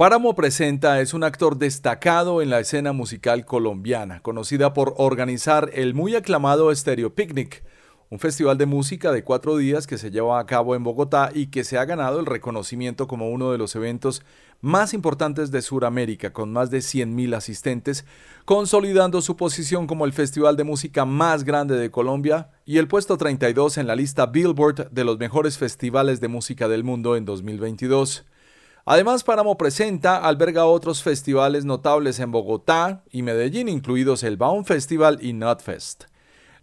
Páramo Presenta es un actor destacado en la escena musical colombiana, conocida por organizar el muy aclamado Stereo Picnic, un festival de música de cuatro días que se lleva a cabo en Bogotá y que se ha ganado el reconocimiento como uno de los eventos más importantes de Sudamérica, con más de 100.000 asistentes, consolidando su posición como el festival de música más grande de Colombia y el puesto 32 en la lista Billboard de los mejores festivales de música del mundo en 2022. Además, Páramo presenta alberga otros festivales notables en Bogotá y Medellín, incluidos el Baum Festival y Nutfest.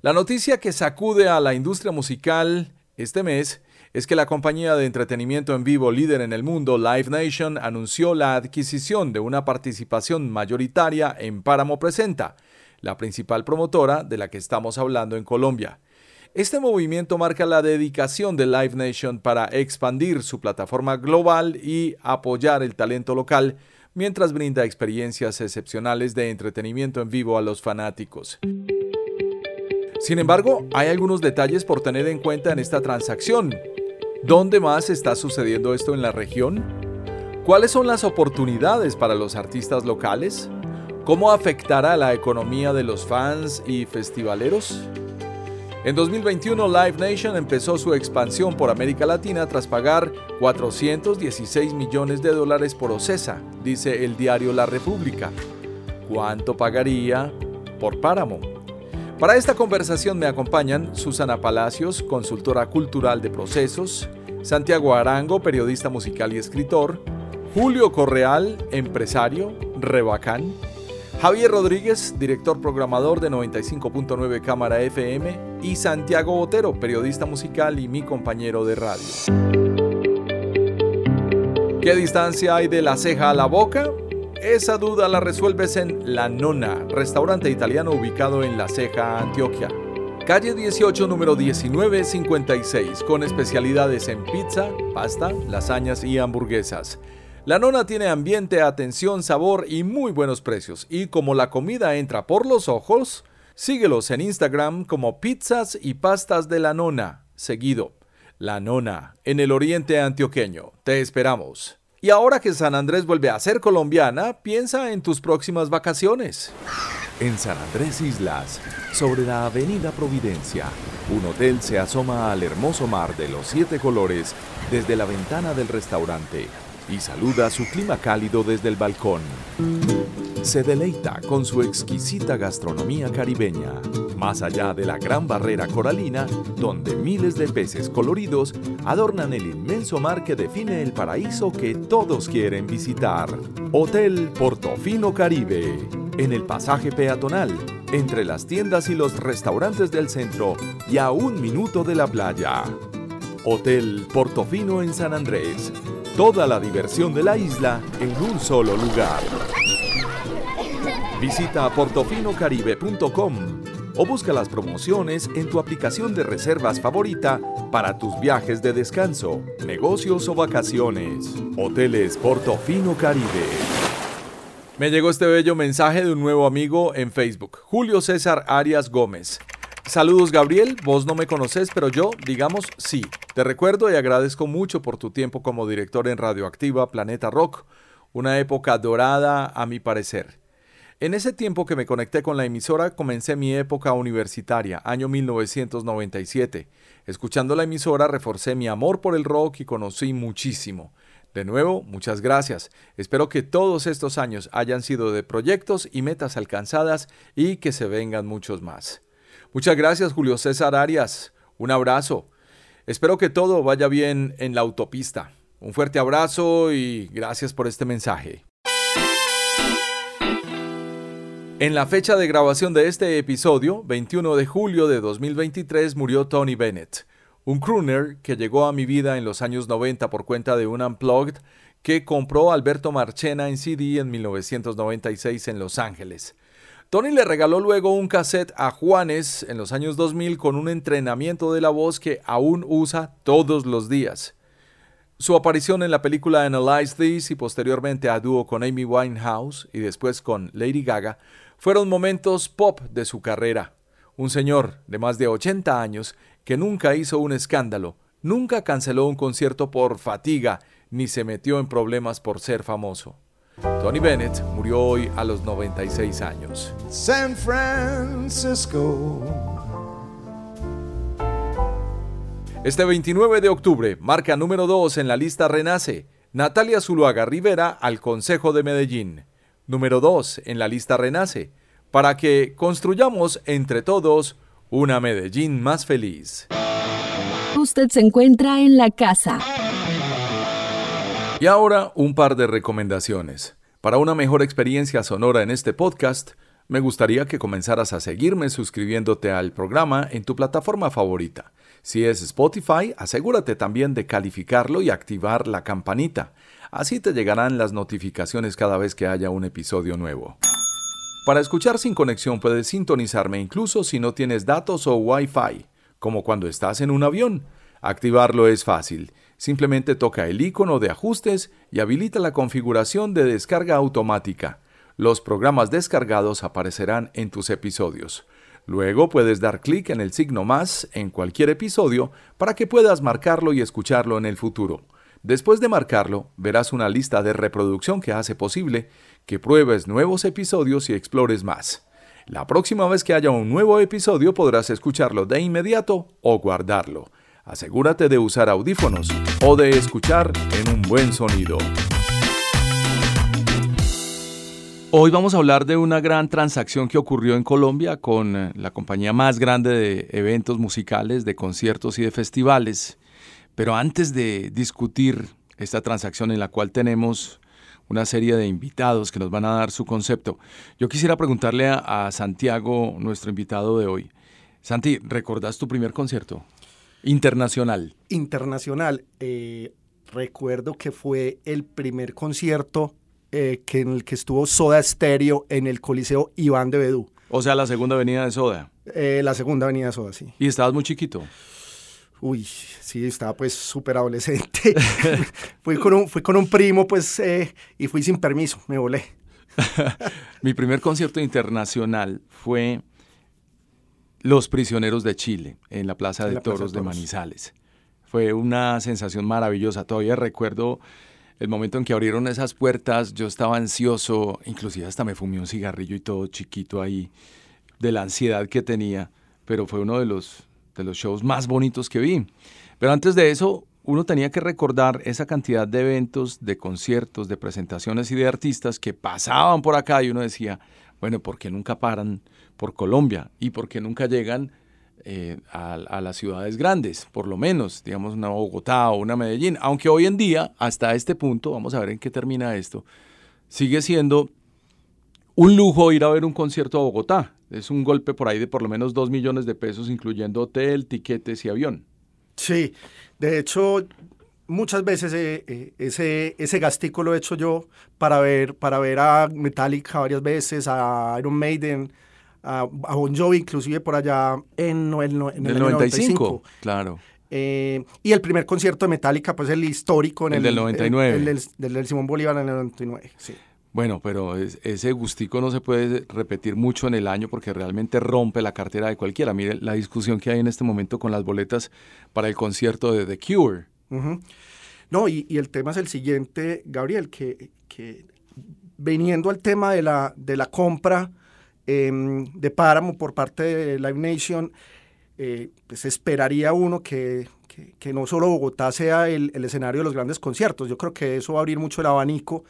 La noticia que sacude a la industria musical este mes es que la compañía de entretenimiento en vivo líder en el mundo, Live Nation, anunció la adquisición de una participación mayoritaria en Páramo Presenta, la principal promotora de la que estamos hablando en Colombia. Este movimiento marca la dedicación de Live Nation para expandir su plataforma global y apoyar el talento local mientras brinda experiencias excepcionales de entretenimiento en vivo a los fanáticos. Sin embargo, hay algunos detalles por tener en cuenta en esta transacción, ¿Dónde más está sucediendo esto en la región? ¿Cuáles son las oportunidades para los artistas locales? ¿Cómo afectará la economía de los fans y festivaleros? En 2021 Live Nation empezó su expansión por América Latina tras pagar 416 millones de dólares por Ocesa, dice el diario La República. ¿Cuánto pagaría por Páramo? Para esta conversación me acompañan Susana Palacios, consultora cultural de procesos, Santiago Arango, periodista musical y escritor, Julio Correal, empresario, Rebacán, Javier Rodríguez, director programador de 95.9 Cámara FM, y Santiago Botero, periodista musical y mi compañero de radio. ¿Qué distancia hay de la ceja a la boca? Esa duda la resuelves en La Nona, restaurante italiano ubicado en La Ceja, Antioquia. Calle 18, número 1956, con especialidades en pizza, pasta, lasañas y hamburguesas. La Nona tiene ambiente, atención, sabor y muy buenos precios. Y como la comida entra por los ojos, síguelos en Instagram como Pizzas y Pastas de la Nona, seguido. La Nona, en el oriente antioqueño. Te esperamos. Y ahora que San Andrés vuelve a ser colombiana, piensa en tus próximas vacaciones. En San Andrés Islas, sobre la Avenida Providencia, un hotel se asoma al hermoso mar de los siete colores desde la ventana del restaurante y saluda su clima cálido desde el balcón. Se deleita con su exquisita gastronomía caribeña, más allá de la gran barrera coralina, donde miles de peces coloridos adornan el inmenso mar que define el paraíso que todos quieren visitar. Hotel Portofino Caribe, en el pasaje peatonal, entre las tiendas y los restaurantes del centro y a un minuto de la playa. Hotel Portofino en San Andrés. Toda la diversión de la isla en un solo lugar. Visita portofinocaribe.com o busca las promociones en tu aplicación de reservas favorita para tus viajes de descanso, negocios o vacaciones. Hoteles Portofino Caribe. Me llegó este bello mensaje de un nuevo amigo en Facebook, Julio César Arias Gómez. Saludos Gabriel, vos no me conoces, pero yo, digamos, sí. Te recuerdo y agradezco mucho por tu tiempo como director en Radioactiva Planeta Rock, una época dorada a mi parecer. En ese tiempo que me conecté con la emisora comencé mi época universitaria, año 1997. Escuchando la emisora reforcé mi amor por el rock y conocí muchísimo. De nuevo, muchas gracias. Espero que todos estos años hayan sido de proyectos y metas alcanzadas y que se vengan muchos más. Muchas gracias, Julio César Arias. Un abrazo. Espero que todo vaya bien en la autopista. Un fuerte abrazo y gracias por este mensaje. En la fecha de grabación de este episodio, 21 de julio de 2023, murió Tony Bennett, un crooner que llegó a mi vida en los años 90 por cuenta de un Unplugged que compró Alberto Marchena en CD en 1996 en Los Ángeles. Tony le regaló luego un cassette a Juanes en los años 2000 con un entrenamiento de la voz que aún usa todos los días. Su aparición en la película Analyze This y posteriormente a dúo con Amy Winehouse y después con Lady Gaga fueron momentos pop de su carrera. Un señor de más de 80 años que nunca hizo un escándalo, nunca canceló un concierto por fatiga, ni se metió en problemas por ser famoso. Tony Bennett murió hoy a los 96 años. San Francisco. Este 29 de octubre marca número 2 en la lista Renace Natalia Zuluaga Rivera al Consejo de Medellín. Número 2 en la lista Renace, para que construyamos entre todos una Medellín más feliz. Usted se encuentra en la casa. Y ahora un par de recomendaciones. Para una mejor experiencia sonora en este podcast, me gustaría que comenzaras a seguirme suscribiéndote al programa en tu plataforma favorita. Si es Spotify, asegúrate también de calificarlo y activar la campanita. Así te llegarán las notificaciones cada vez que haya un episodio nuevo. Para escuchar sin conexión puedes sintonizarme incluso si no tienes datos o Wi-Fi, como cuando estás en un avión. Activarlo es fácil. Simplemente toca el icono de ajustes y habilita la configuración de descarga automática. Los programas descargados aparecerán en tus episodios. Luego puedes dar clic en el signo más en cualquier episodio para que puedas marcarlo y escucharlo en el futuro. Después de marcarlo, verás una lista de reproducción que hace posible que pruebes nuevos episodios y explores más. La próxima vez que haya un nuevo episodio podrás escucharlo de inmediato o guardarlo. Asegúrate de usar audífonos o de escuchar en un buen sonido. Hoy vamos a hablar de una gran transacción que ocurrió en Colombia con eh, la compañía más grande de eventos musicales, de conciertos y de festivales. Pero antes de discutir esta transacción en la cual tenemos una serie de invitados que nos van a dar su concepto, yo quisiera preguntarle a, Santiago, nuestro invitado de hoy. Santi, ¿recordás tu primer concierto? Internacional. Internacional. Eh, recuerdo que fue el primer concierto eh, que en el que estuvo Soda Stereo en el Coliseo Iván de Bedú. O sea, la segunda avenida de Soda. Eh, la segunda avenida de Soda, sí. ¿Y estabas muy chiquito? Uy, sí, estaba pues súper adolescente. fui, con un, fui con un primo, pues, eh, y fui sin permiso, me volé. Mi primer concierto internacional fue Los Prisioneros de Chile, en la Plaza de Toros de Manizales. Fue una sensación maravillosa. Todavía recuerdo el momento en que abrieron esas puertas, yo estaba ansioso, inclusive hasta me fumé un cigarrillo y todo chiquito ahí, de la ansiedad que tenía, pero fue uno de los de los shows más bonitos que vi. Pero antes de eso, uno tenía que recordar esa cantidad de eventos, de conciertos, de presentaciones y de artistas que pasaban por acá y uno decía, bueno, ¿por qué nunca paran por Colombia? ¿Y por qué nunca llegan eh, a, las ciudades grandes? Por lo menos, digamos, una Bogotá o una Medellín. Aunque hoy en día, hasta este punto, vamos a ver en qué termina esto, sigue siendo un lujo ir a ver un concierto a Bogotá. Es un golpe por ahí de por lo menos dos millones de pesos, incluyendo hotel, tiquetes y avión. Sí, de hecho, muchas veces eh, eh, ese, ese gastico lo he hecho yo para ver, para ver a Metallica varias veces, a Iron Maiden, a, Bon Jovi, inclusive por allá en, en, en el, 95, Claro. Eh, y el primer concierto de Metallica, pues el histórico. En el, del 99. El, del, del, Simón Bolívar en el 99, sí. Bueno, pero ese gustico no se puede repetir mucho en el año porque realmente rompe la cartera de cualquiera. Mire la discusión que hay en este momento con las boletas para el concierto de The Cure. No, y, el tema es el siguiente, Gabriel, que, que viniendo al tema de la, de la compra em, de Páramo por parte de Live Nation, eh, pues esperaría uno que, que, no solo Bogotá sea el, escenario de los grandes conciertos. Yo creo que eso va a abrir mucho el abanico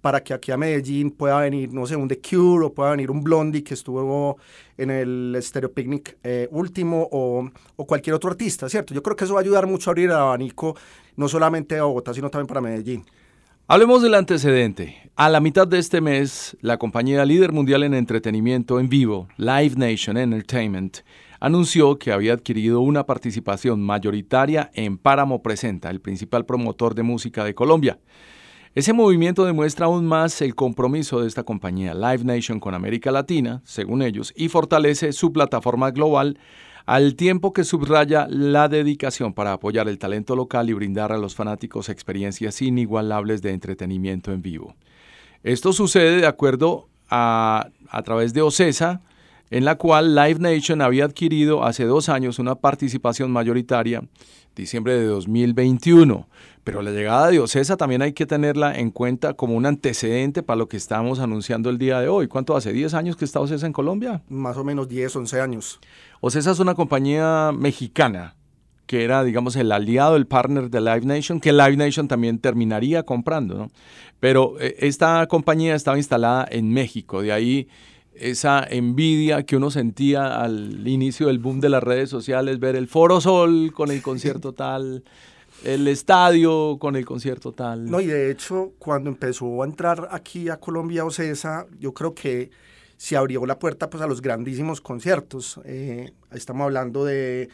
para que aquí a Medellín pueda venir, no sé, un The Cure o pueda venir un Blondie que estuvo en el Stereo Picnic eh, último o, o, cualquier otro artista, ¿cierto? Yo creo que eso va a ayudar mucho a abrir el abanico, no solamente a Bogotá, sino también para Medellín. Hablemos del antecedente. A la mitad de este mes, la compañía líder mundial en entretenimiento en vivo, Live Nation Entertainment, anunció que había adquirido una participación mayoritaria en Páramo Presenta, el principal promotor de música de Colombia. Ese movimiento demuestra aún más el compromiso de esta compañía Live Nation con América Latina, según ellos, y fortalece su plataforma global al tiempo que subraya la dedicación para apoyar el talento local y brindar a los fanáticos experiencias inigualables de entretenimiento en vivo. Esto sucede de acuerdo a, a través de OCESA, en la cual Live Nation había adquirido hace dos años una participación mayoritaria, diciembre de 2021. Pero la llegada de Ocesa también hay que tenerla en cuenta como un antecedente para lo que estamos anunciando el día de hoy. ¿Cuánto hace? ¿10 años que está Ocesa en Colombia? Más o menos 10, 11 años. Ocesa es una compañía mexicana que era, digamos, el aliado, el partner de Live Nation, que Live Nation también terminaría comprando, ¿no? Pero eh, esta compañía estaba instalada en México, de ahí esa envidia que uno sentía al inicio del boom de las redes sociales, ver el Foro Sol con el concierto tal, el estadio con el concierto tal. No, y de hecho, cuando empezó a entrar aquí a Colombia Ocesa, yo creo que se abrió la puerta pues, a los grandísimos conciertos. Eh, estamos hablando de,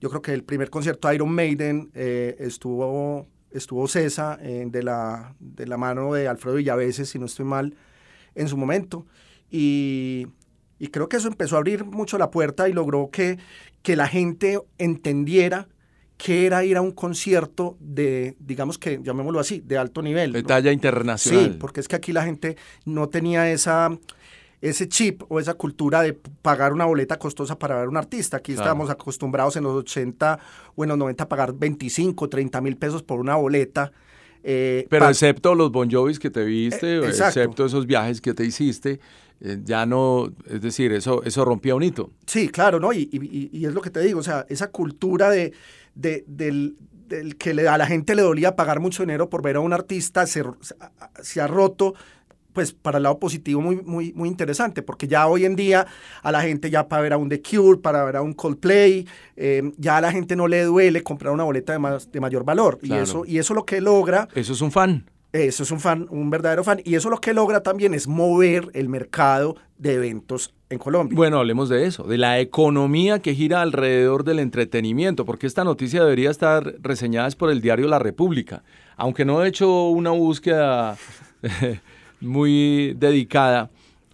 yo creo que el primer concierto Iron Maiden eh, estuvo, estuvo eh, de, la, de la mano de Alfredo Villaveses, si no estoy mal, en su momento. Y, creo que eso empezó a abrir mucho la puerta y logró que, que la gente entendiera qué era ir a un concierto de, digamos que, llamémoslo así, de alto nivel. De talla internacional. Sí, porque es que aquí la gente no tenía esa, ese chip o esa cultura de pagar una boleta costosa para ver a un artista. Aquí estábamos acostumbrados en los 80 o en los 90 a pagar 25, 30 mil pesos por una boleta. Eh, Pero excepto los Bon Jovis que te viste, eh, excepto esos viajes que te hiciste, eh, ya no, es decir, eso, eso rompía un hito. Sí, claro, ¿no? Y, y, es lo que te digo, o sea, esa cultura de, de del, del, que le, a la gente le dolía pagar mucho dinero por ver a un artista se, se ha roto pues para el lado positivo muy, muy, muy interesante, porque ya hoy en día a la gente ya para ver a un The Cure, para ver a un Coldplay, eh, ya a la gente no le duele comprar una boleta de, más, de mayor valor. Y, eso, y eso lo que logra... Eso es un fan. Eso es un fan, un verdadero fan. Y eso lo que logra también es mover el mercado de eventos en Colombia. Bueno, hablemos de eso, de la economía que gira alrededor del entretenimiento, porque esta noticia debería estar reseñada por el diario La República. Aunque no he hecho una búsqueda muy dedicada,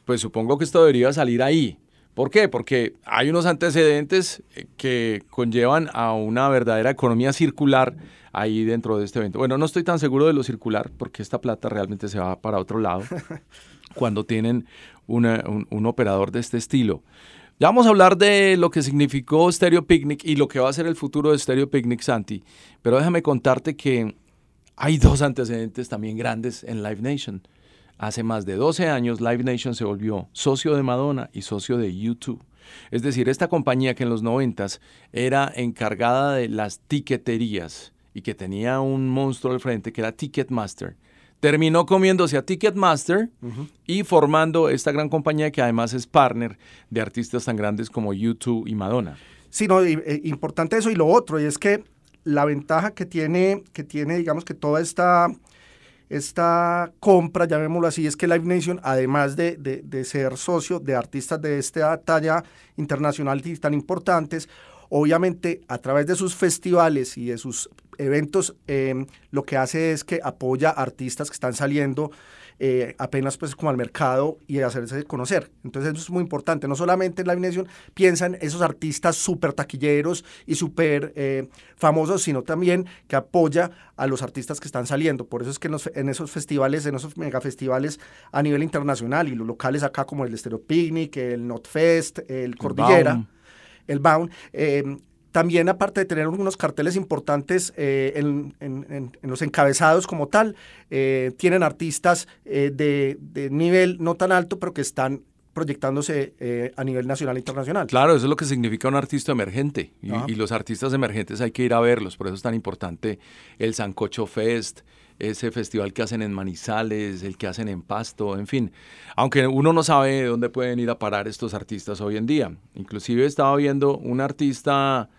pues supongo que esto debería salir ahí. ¿Por qué? Porque hay unos antecedentes que conllevan a una verdadera economía circular ahí dentro de este evento. Bueno, no estoy tan seguro de lo circular porque esta plata realmente se va para otro lado cuando tienen un, operador de este estilo. Ya vamos a hablar de lo que significó Stereo Picnic y lo que va a ser el futuro de Stereo Picnic, Santi. Pero déjame contarte que hay dos antecedentes también grandes en Live Nation. Hace más de 12 años, Live Nation se volvió socio de Madonna y socio de YouTube. Es decir, esta compañía que en los 90 era encargada de las tiqueterías, y que tenía un monstruo al frente que era Ticketmaster, terminó comiéndose a Ticketmaster y formando esta gran compañía que además es partner de artistas tan grandes como YouTube y Madonna. Sí, no, eh, importante eso y lo otro, y es que la ventaja que tiene, que tiene digamos que toda esta, esta compra, llamémoslo así, es que Live Nation, además de, de ser socio de artistas de esta talla internacional tan importantes, obviamente a través de sus festivales y de sus eventos em, lo que hace es que apoya a artistas que están saliendo eh, apenas pues como al mercado y hacerse conocer. Entonces eso es muy importante. No solamente en la Nation piensan esos artistas súper taquilleros y súper eh, famosos, sino también que apoya a los artistas que están saliendo. Por eso es que en, esos festivales, en esos megafestivales a nivel internacional y los locales acá como el Estero Picnic, el Notfest, el Cordillera, el Bound, em, también, aparte de tener unos carteles importantes eh, en, los encabezados como tal, eh, tienen artistas eh, de, nivel no tan alto, pero que están proyectándose eh, a nivel nacional e internacional. Claro, eso es lo que significa un artista emergente. Y, los artistas emergentes hay que ir a verlos. Por eso es tan importante el Sancocho Fest, ese festival que hacen en Manizales, el que hacen en Pasto, en fin. Aunque uno no sabe dónde pueden ir a parar estos artistas hoy en día. Inclusive estaba viendo un artista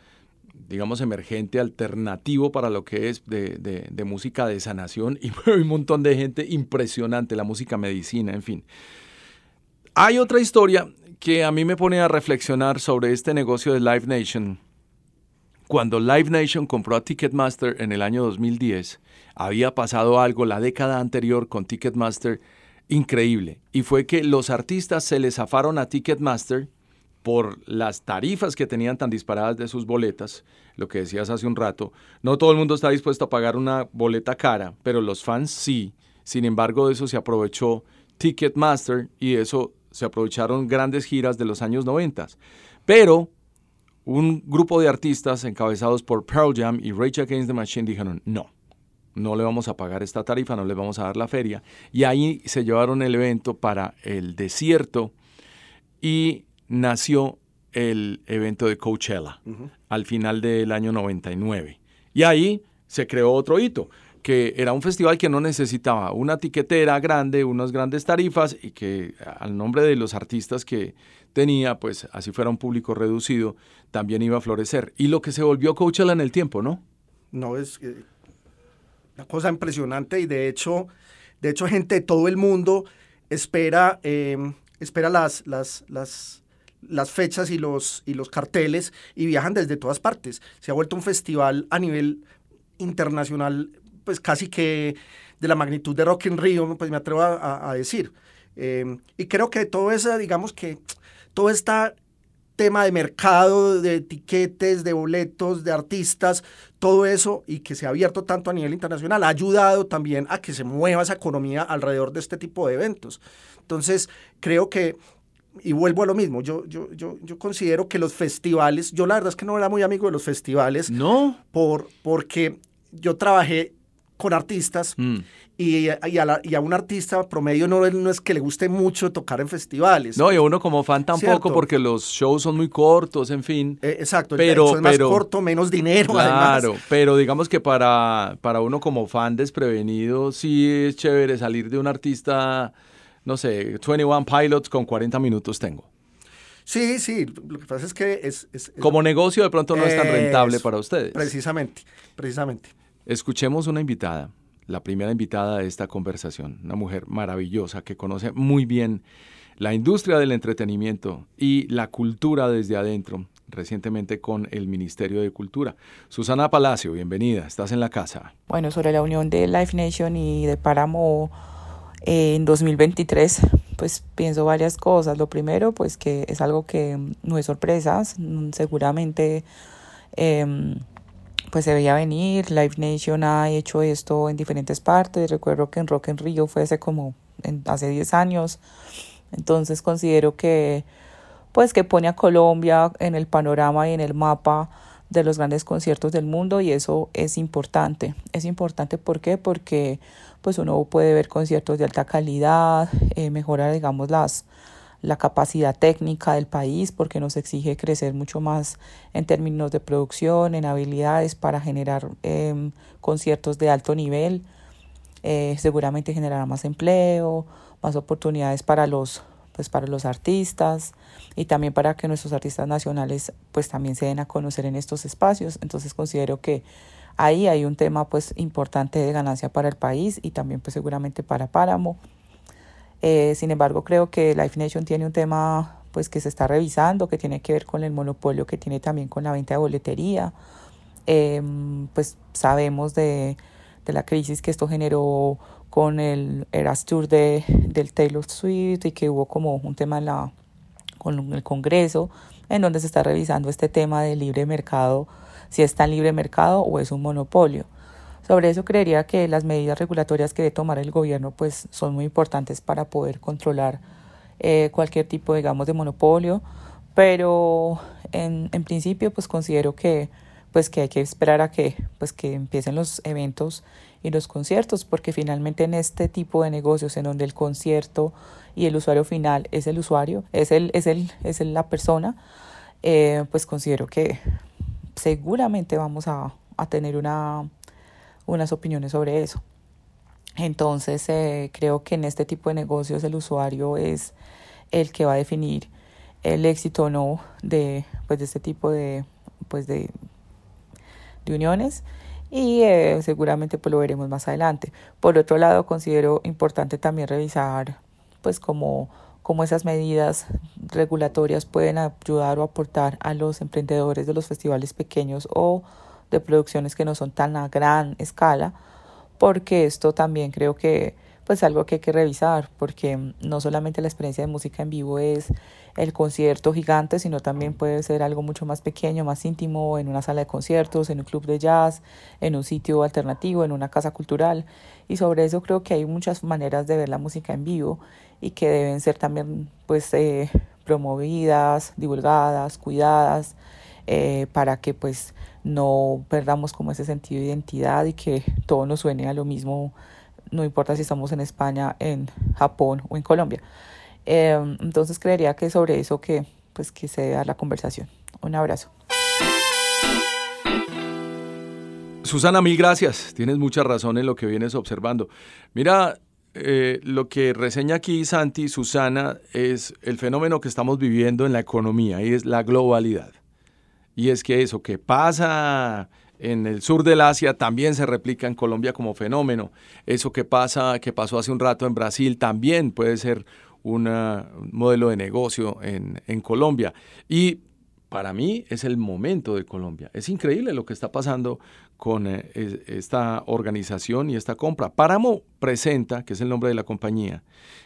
digamos, emergente, alternativo para lo que es de, de música de sanación y un montón de gente impresionante, la música medicina, en fin. Hay otra historia que a mí me pone a reflexionar sobre este negocio de Live Nation. Cuando Live Nation compró a Ticketmaster en el año 2010, había pasado algo la década anterior con Ticketmaster increíble. Y fue que los artistas se les zafaron a Ticketmaster por las tarifas que tenían tan disparadas de sus boletas, lo que decías hace un rato. No todo el mundo está dispuesto a pagar una boleta cara, pero los fans sí. Sin embargo, de eso se aprovechó Ticketmaster y eso se aprovecharon grandes giras de los años 90. Pero un grupo de artistas encabezados por Pearl Jam y Rage Against the Machine dijeron, no, no le vamos a pagar esta tarifa, no le vamos a dar la feria. Y ahí se llevaron el evento para el desierto y nació el evento de Coachella al final del año 99. Y ahí se creó otro hito que era un festival que no necesitaba una tiquetera grande, unas grandes tarifas y que al nombre de los artistas que tenía, pues así fuera un público reducido, también iba a florecer. Y lo que se volvió Coachella en el tiempo, ¿no? No, es eh, una cosa impresionante y de hecho, de hecho gente de todo el mundo espera, em, espera las, las, las, las fechas y los, y los carteles y viajan desde todas partes. Se ha vuelto un festival a nivel internacional pues casi que de la magnitud de Rock in Rio, pues me atrevo a, decir. Eh, y creo que todo eso, digamos que todo este tema de mercado, de etiquetes, de boletos, de artistas, todo eso y que se ha abierto tanto a nivel internacional ha ayudado también a que se mueva esa economía alrededor de este tipo de eventos. Entonces, creo que y vuelvo a lo mismo, yo, yo, yo, yo considero que los festivales, yo la verdad es que no era muy amigo de los festivales. No. Por, porque yo trabajé con artistas mm. y, y, a un artista promedio no, no, es que le guste mucho tocar en festivales. No, y a uno como fan tampoco porque los shows son muy cortos, en fin. Eh, exacto, pero, es más corto, menos dinero. Claro, pero digamos que para, para uno como fan desprevenido sí es chévere salir de un artista, no sé, 21 Pilots con 40 minutos tengo. Sí, sí, lo que pasa es que es... como negocio de pronto no es tan rentable para ustedes. Precisamente, precisamente. Escuchemos una invitada, la primera invitada de esta conversación, una mujer maravillosa que conoce muy bien la industria del entretenimiento y la cultura desde adentro, recientemente con el Ministerio de Cultura. Susana Palacio, bienvenida, estás en la casa. Bueno, sobre la unión de Life Nation y de Páramo eh, en 2023, pues pienso varias cosas. Lo primero, pues que es algo que no es sorpresa, seguramente... Eh, pues se veía venir, Live Nation ha hecho esto en diferentes partes, recuerdo que en Rock en Rio fue hace como hace 10 años, entonces considero que pues que pone a Colombia en el panorama y en el mapa de los grandes conciertos del mundo y eso es importante. Es importante porque pues uno puede ver conciertos de alta calidad, eh, mejorar digamos las la capacidad técnica del país porque nos exige crecer mucho más en términos de producción, en habilidades para generar em, conciertos de alto nivel. Eh, seguramente generará más empleo, más oportunidades para los pues para los artistas y también para que nuestros artistas nacionales pues también se den a conocer en estos espacios. Entonces considero que ahí hay un tema pues importante de ganancia para el país y también pues seguramente para Páramo. Eh, sin embargo, creo que Life Nation tiene un tema pues que se está revisando, que tiene que ver con el monopolio que tiene también con la venta de boletería. Em, pues sabemos de, de, la crisis que esto generó con el Eras Tour de, del Taylor Swift y que hubo como un tema en la, con el Congreso en donde se está revisando este tema del libre mercado, si es tan libre mercado o es un monopolio. Sobre eso creería que las medidas regulatorias que debe tomar el gobierno pues son muy importantes para poder controlar eh, cualquier tipo digamos de monopolio, pero en, en principio pues considero que pues que hay que esperar a que pues que empiecen los eventos y los conciertos, porque finalmente en este tipo de negocios en donde el concierto y el usuario final es el usuario, es, el, es, el, es la persona, eh, pues considero que seguramente vamos a, a tener una, unas opiniones sobre eso. Entonces eh, creo que en este tipo de negocios el usuario es el que va a definir el éxito o no de, pues, de este tipo de, pues, de, de uniones y eh, seguramente pues lo veremos más adelante. Por otro lado, considero importante también revisar pues como cómo esas medidas regulatorias pueden ayudar o aportar a los emprendedores de los festivales pequeños o de producciones que no son tan a gran escala, porque esto también creo que pues algo que hay que revisar, porque no solamente la experiencia de música en vivo es el concierto gigante, sino también puede ser algo mucho más pequeño, más íntimo, en una sala de conciertos, en un club de jazz, en un sitio alternativo, en una casa cultural. Y sobre eso creo que hay muchas maneras de ver la música en vivo y que deben ser también pues eh, promovidas, divulgadas, cuidadas, eh, para que pues no perdamos como ese sentido de identidad y que todo nos suene a lo mismo, no importa si estamos en España, en Japón o en Colombia. Em, entonces creería que sobre eso que pues que se da la conversación. Un abrazo. Susana, mil gracias. Tienes mucha razón en lo que vienes observando. Mira, eh, lo que reseña aquí Santi, Susana, es el fenómeno que estamos viviendo en la economía y es la globalidad. Y es que eso que pasa en el sur del Asia también se replica en Colombia como fenómeno. Eso que pasa, que pasó hace un rato en Brasil, también puede ser un modelo de negocio en, en Colombia. Y para mí es el momento de Colombia. Es increíble lo que está pasando con eh, esta organización y esta compra. Páramo Presenta, que es el nombre de la compañía,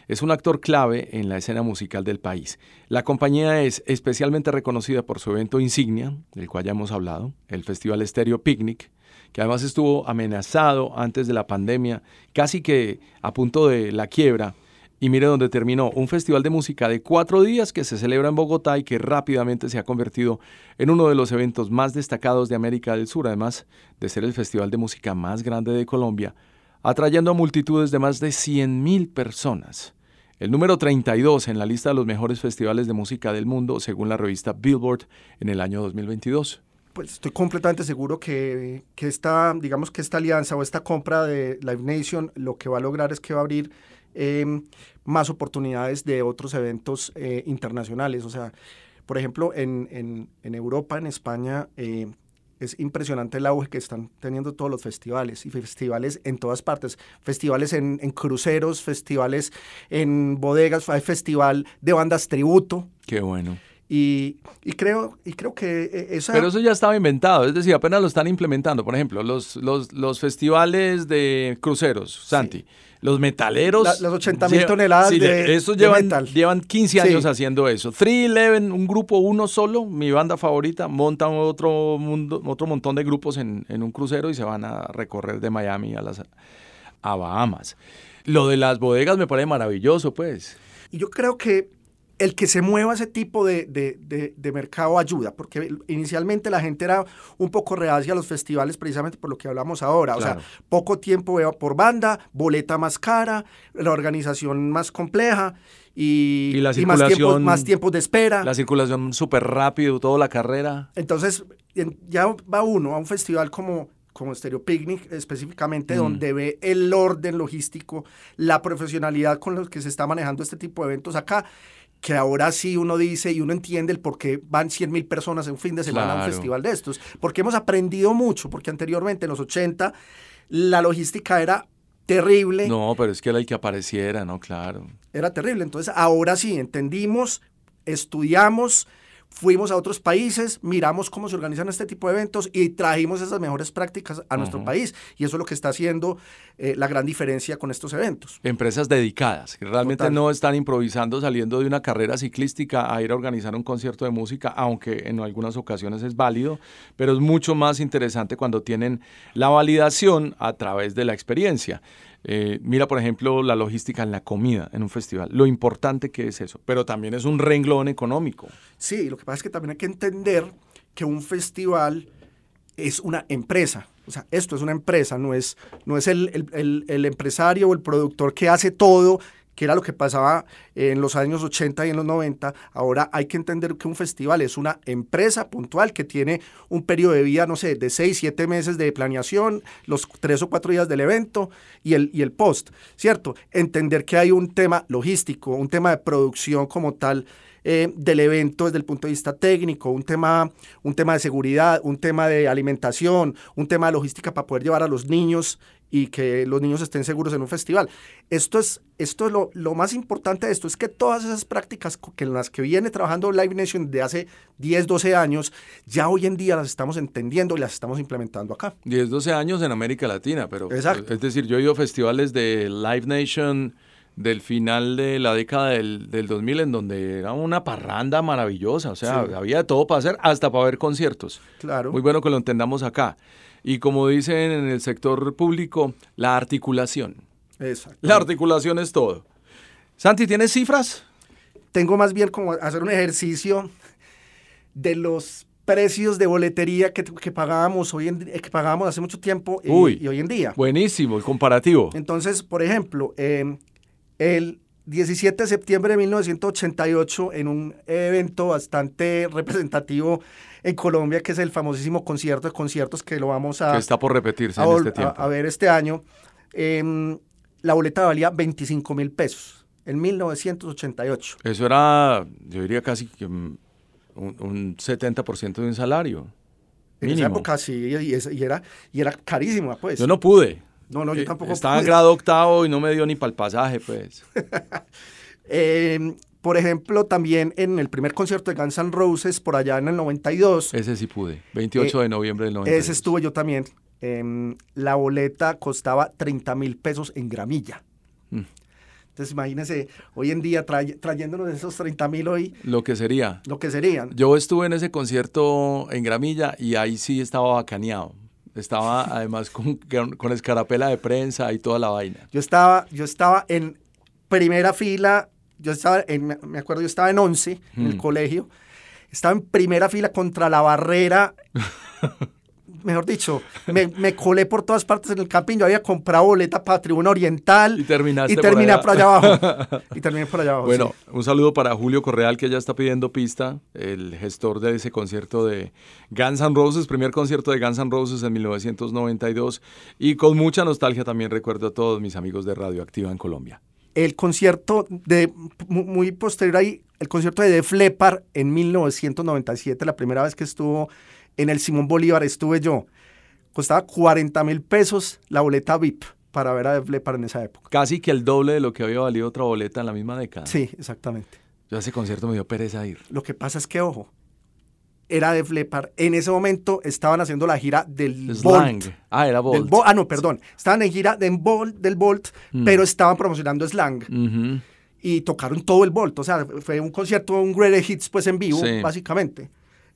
es un actor clave en la escena musical del país. La compañía es especialmente reconocida por su evento insignia, del cual ya hemos hablado, el Festival Estéreo Picnic, que además estuvo amenazado antes de la pandemia, casi que a punto de la quiebra y mire dónde terminó, un festival de música de cuatro días que se celebra en Bogotá y que rápidamente se ha convertido en uno de los eventos más destacados de América del Sur, además de ser el festival de música más grande de Colombia, atrayendo a multitudes de más de 100.000 personas. El número 32 en la lista de los mejores festivales de música del mundo, según la revista Billboard, en el año 2022 pues estoy completamente seguro que, que, esta, digamos que esta alianza o esta compra de Live Nation lo que va a lograr es que va a abrir Em, más oportunidades de otros eventos eh, internacionales. O sea, por ejemplo, en, Europa, en España, eh, es impresionante el auge que están teniendo todos los festivales y festivales en todas partes. Festivales en, cruceros, festivales en bodegas, hay festival de bandas tributo. Qué bueno. Y, creo, y creo que e, esa... Pero eso ya estaba inventado, es decir, apenas lo están implementando. Por ejemplo, los, los, festivales de cruceros, Santi. Los metaleros. las 80 mil toneladas de, esos llevan, llevan 15 años haciendo eso. 311, un grupo uno solo, mi banda favorita, montan otro, mundo, otro montón de grupos en, un crucero y se van a recorrer de Miami a, las, a Bahamas. Lo de las bodegas me parece maravilloso, pues. Y yo creo que el que se mueva ese tipo de, de, mercado ayuda, porque inicialmente la gente era un poco reacia a los festivales precisamente por lo que hablamos ahora, o sea, poco tiempo por banda, boleta más cara, la organización más compleja y, y, la más, tiempo, más tiempos de espera. La circulación súper rápido, toda la carrera. Entonces, ya va uno a un festival como como Stereo Picnic específicamente, mm. donde ve el orden logístico, la profesionalidad con los que se está manejando este tipo de eventos acá que ahora sí uno dice y uno entiende el por qué van 100 mil personas en un fin de semana a un festival de estos. Porque hemos aprendido mucho, porque anteriormente en los 80 la logística era terrible. No, pero es que era el que apareciera, ¿no? Claro. Era terrible. Entonces ahora sí entendimos, estudiamos, fuimos a otros países, miramos cómo se organizan este tipo de eventos y trajimos esas mejores prácticas a nuestro país. Y eso es lo que está haciendo eh, la gran diferencia con estos eventos. Empresas dedicadas, que realmente no están improvisando saliendo de una carrera ciclística a ir a organizar un concierto de música, aunque en algunas ocasiones es válido, pero es mucho más interesante cuando tienen la validación a través de la experiencia. Eh, mira, por ejemplo, la logística en la comida en un festival, lo importante que es eso, pero también es un renglón económico. Sí, lo que pasa es que también hay que entender que un festival es una empresa. O sea, esto es una empresa, no es, no es el, el empresario o el productor que hace todo que era lo que pasaba en los años 80 y en los 90. Ahora hay que entender que un festival es una empresa puntual que tiene un periodo de vida, no sé, de 6, 7 meses de planeación, los 3 o 4 días del evento y el, y el post, ¿cierto? Entender que hay un tema logístico, un tema de producción como tal. Eh, del evento desde el punto de vista técnico, un tema, un tema de seguridad, un tema de alimentación, un tema de logística para poder llevar a los niños y que los niños estén seguros en un festival. Esto es, esto es lo, lo, más importante de esto, es que todas esas prácticas que en las que viene trabajando Live Nation de hace 10, 12 años, ya hoy en día las estamos entendiendo y las estamos implementando acá. 10, 12 años en América Latina, pero Exacto. es decir, yo he ido a festivales de Live Nation del final de la década del, del 2000 en donde era una parranda maravillosa, o sea, había todo para hacer, hasta para ver conciertos. Claro. Muy bueno que lo entendamos acá. Y como dicen en el sector público, la articulación. Exacto. La articulación es todo. Santi, ¿tienes cifras? Tengo más bien como hacer un ejercicio de los precios de boletería que, que pagábamos hoy en, que pagábamos hace mucho tiempo y, hoy en día. Buenísimo, el comparativo. Entonces, por ejemplo, em, el 17 de septiembre de 1988, en un evento bastante representativo en Colombia, que es el famosísimo concierto de conciertos que lo vamos a... Que está por repetirse en este tiempo. A, ver este año. Em, la boleta valía 25 mil pesos en 1988. Eso era, yo diría casi un, un 70% de un salario. En esa época sí, y, era, y era carísimo, pues. Yo no pude. No, no, yo eh, tampoco Estaba en grado octavo y no me dio ni para el pasaje, pues. eh, por ejemplo, también en el primer concierto de Guns N' Roses, por allá en el 92. Ese sí pude, 28 de noviembre del 92. Ese estuve yo también. Em, la boleta costaba 30 mil pesos en gramilla. Mm. Entonces, imagínense, hoy en día trayéndonos esos 30 mil hoy. Lo que sería. Lo que serían. Yo estuve en ese concierto en Gramilla y ahí sí estaba bacaneado. Estaba además con, con, escarapela de prensa y toda la vaina. Yo estaba, yo estaba en primera fila yo estaba, en, me acuerdo, yo estaba en 11 en el mm. colegio, estaba en primera fila contra la barrera. mejor dicho, me, colé por todas partes en el camping. Yo había comprado boleta para Tribuna Oriental. Y terminaste y terminé por allá, abajo. y terminé por allá abajo. Bueno, un saludo para Julio Correal, que ya está pidiendo pista, el gestor de ese concierto de Guns N' Roses, primer concierto de Guns N' Roses en 1992. Y con mucha nostalgia también recuerdo a todos mis amigos de Radio Activa en Colombia el concierto de muy posterior ahí, el concierto de Def Leppard en 1997, la primera vez que estuvo en el Simón Bolívar estuve yo. Costaba 40 mil pesos la boleta VIP para ver a Def Leppard en esa época. Casi que el doble de lo que había valido otra boleta en la misma década. Sí, exactamente. Yo a ese concierto me dio pereza ir. Lo que pasa es que, ojo, era de Flepar. En ese momento estaban haciendo la gira del Slang. Ah, era Bolt. ah, no, perdón. Estaban en gira del Bolt, del Bolt mm. pero estaban promocionando Slang. Y tocaron todo el Bolt. O sea, fue un concierto, un Great Hits, pues en vivo, básicamente.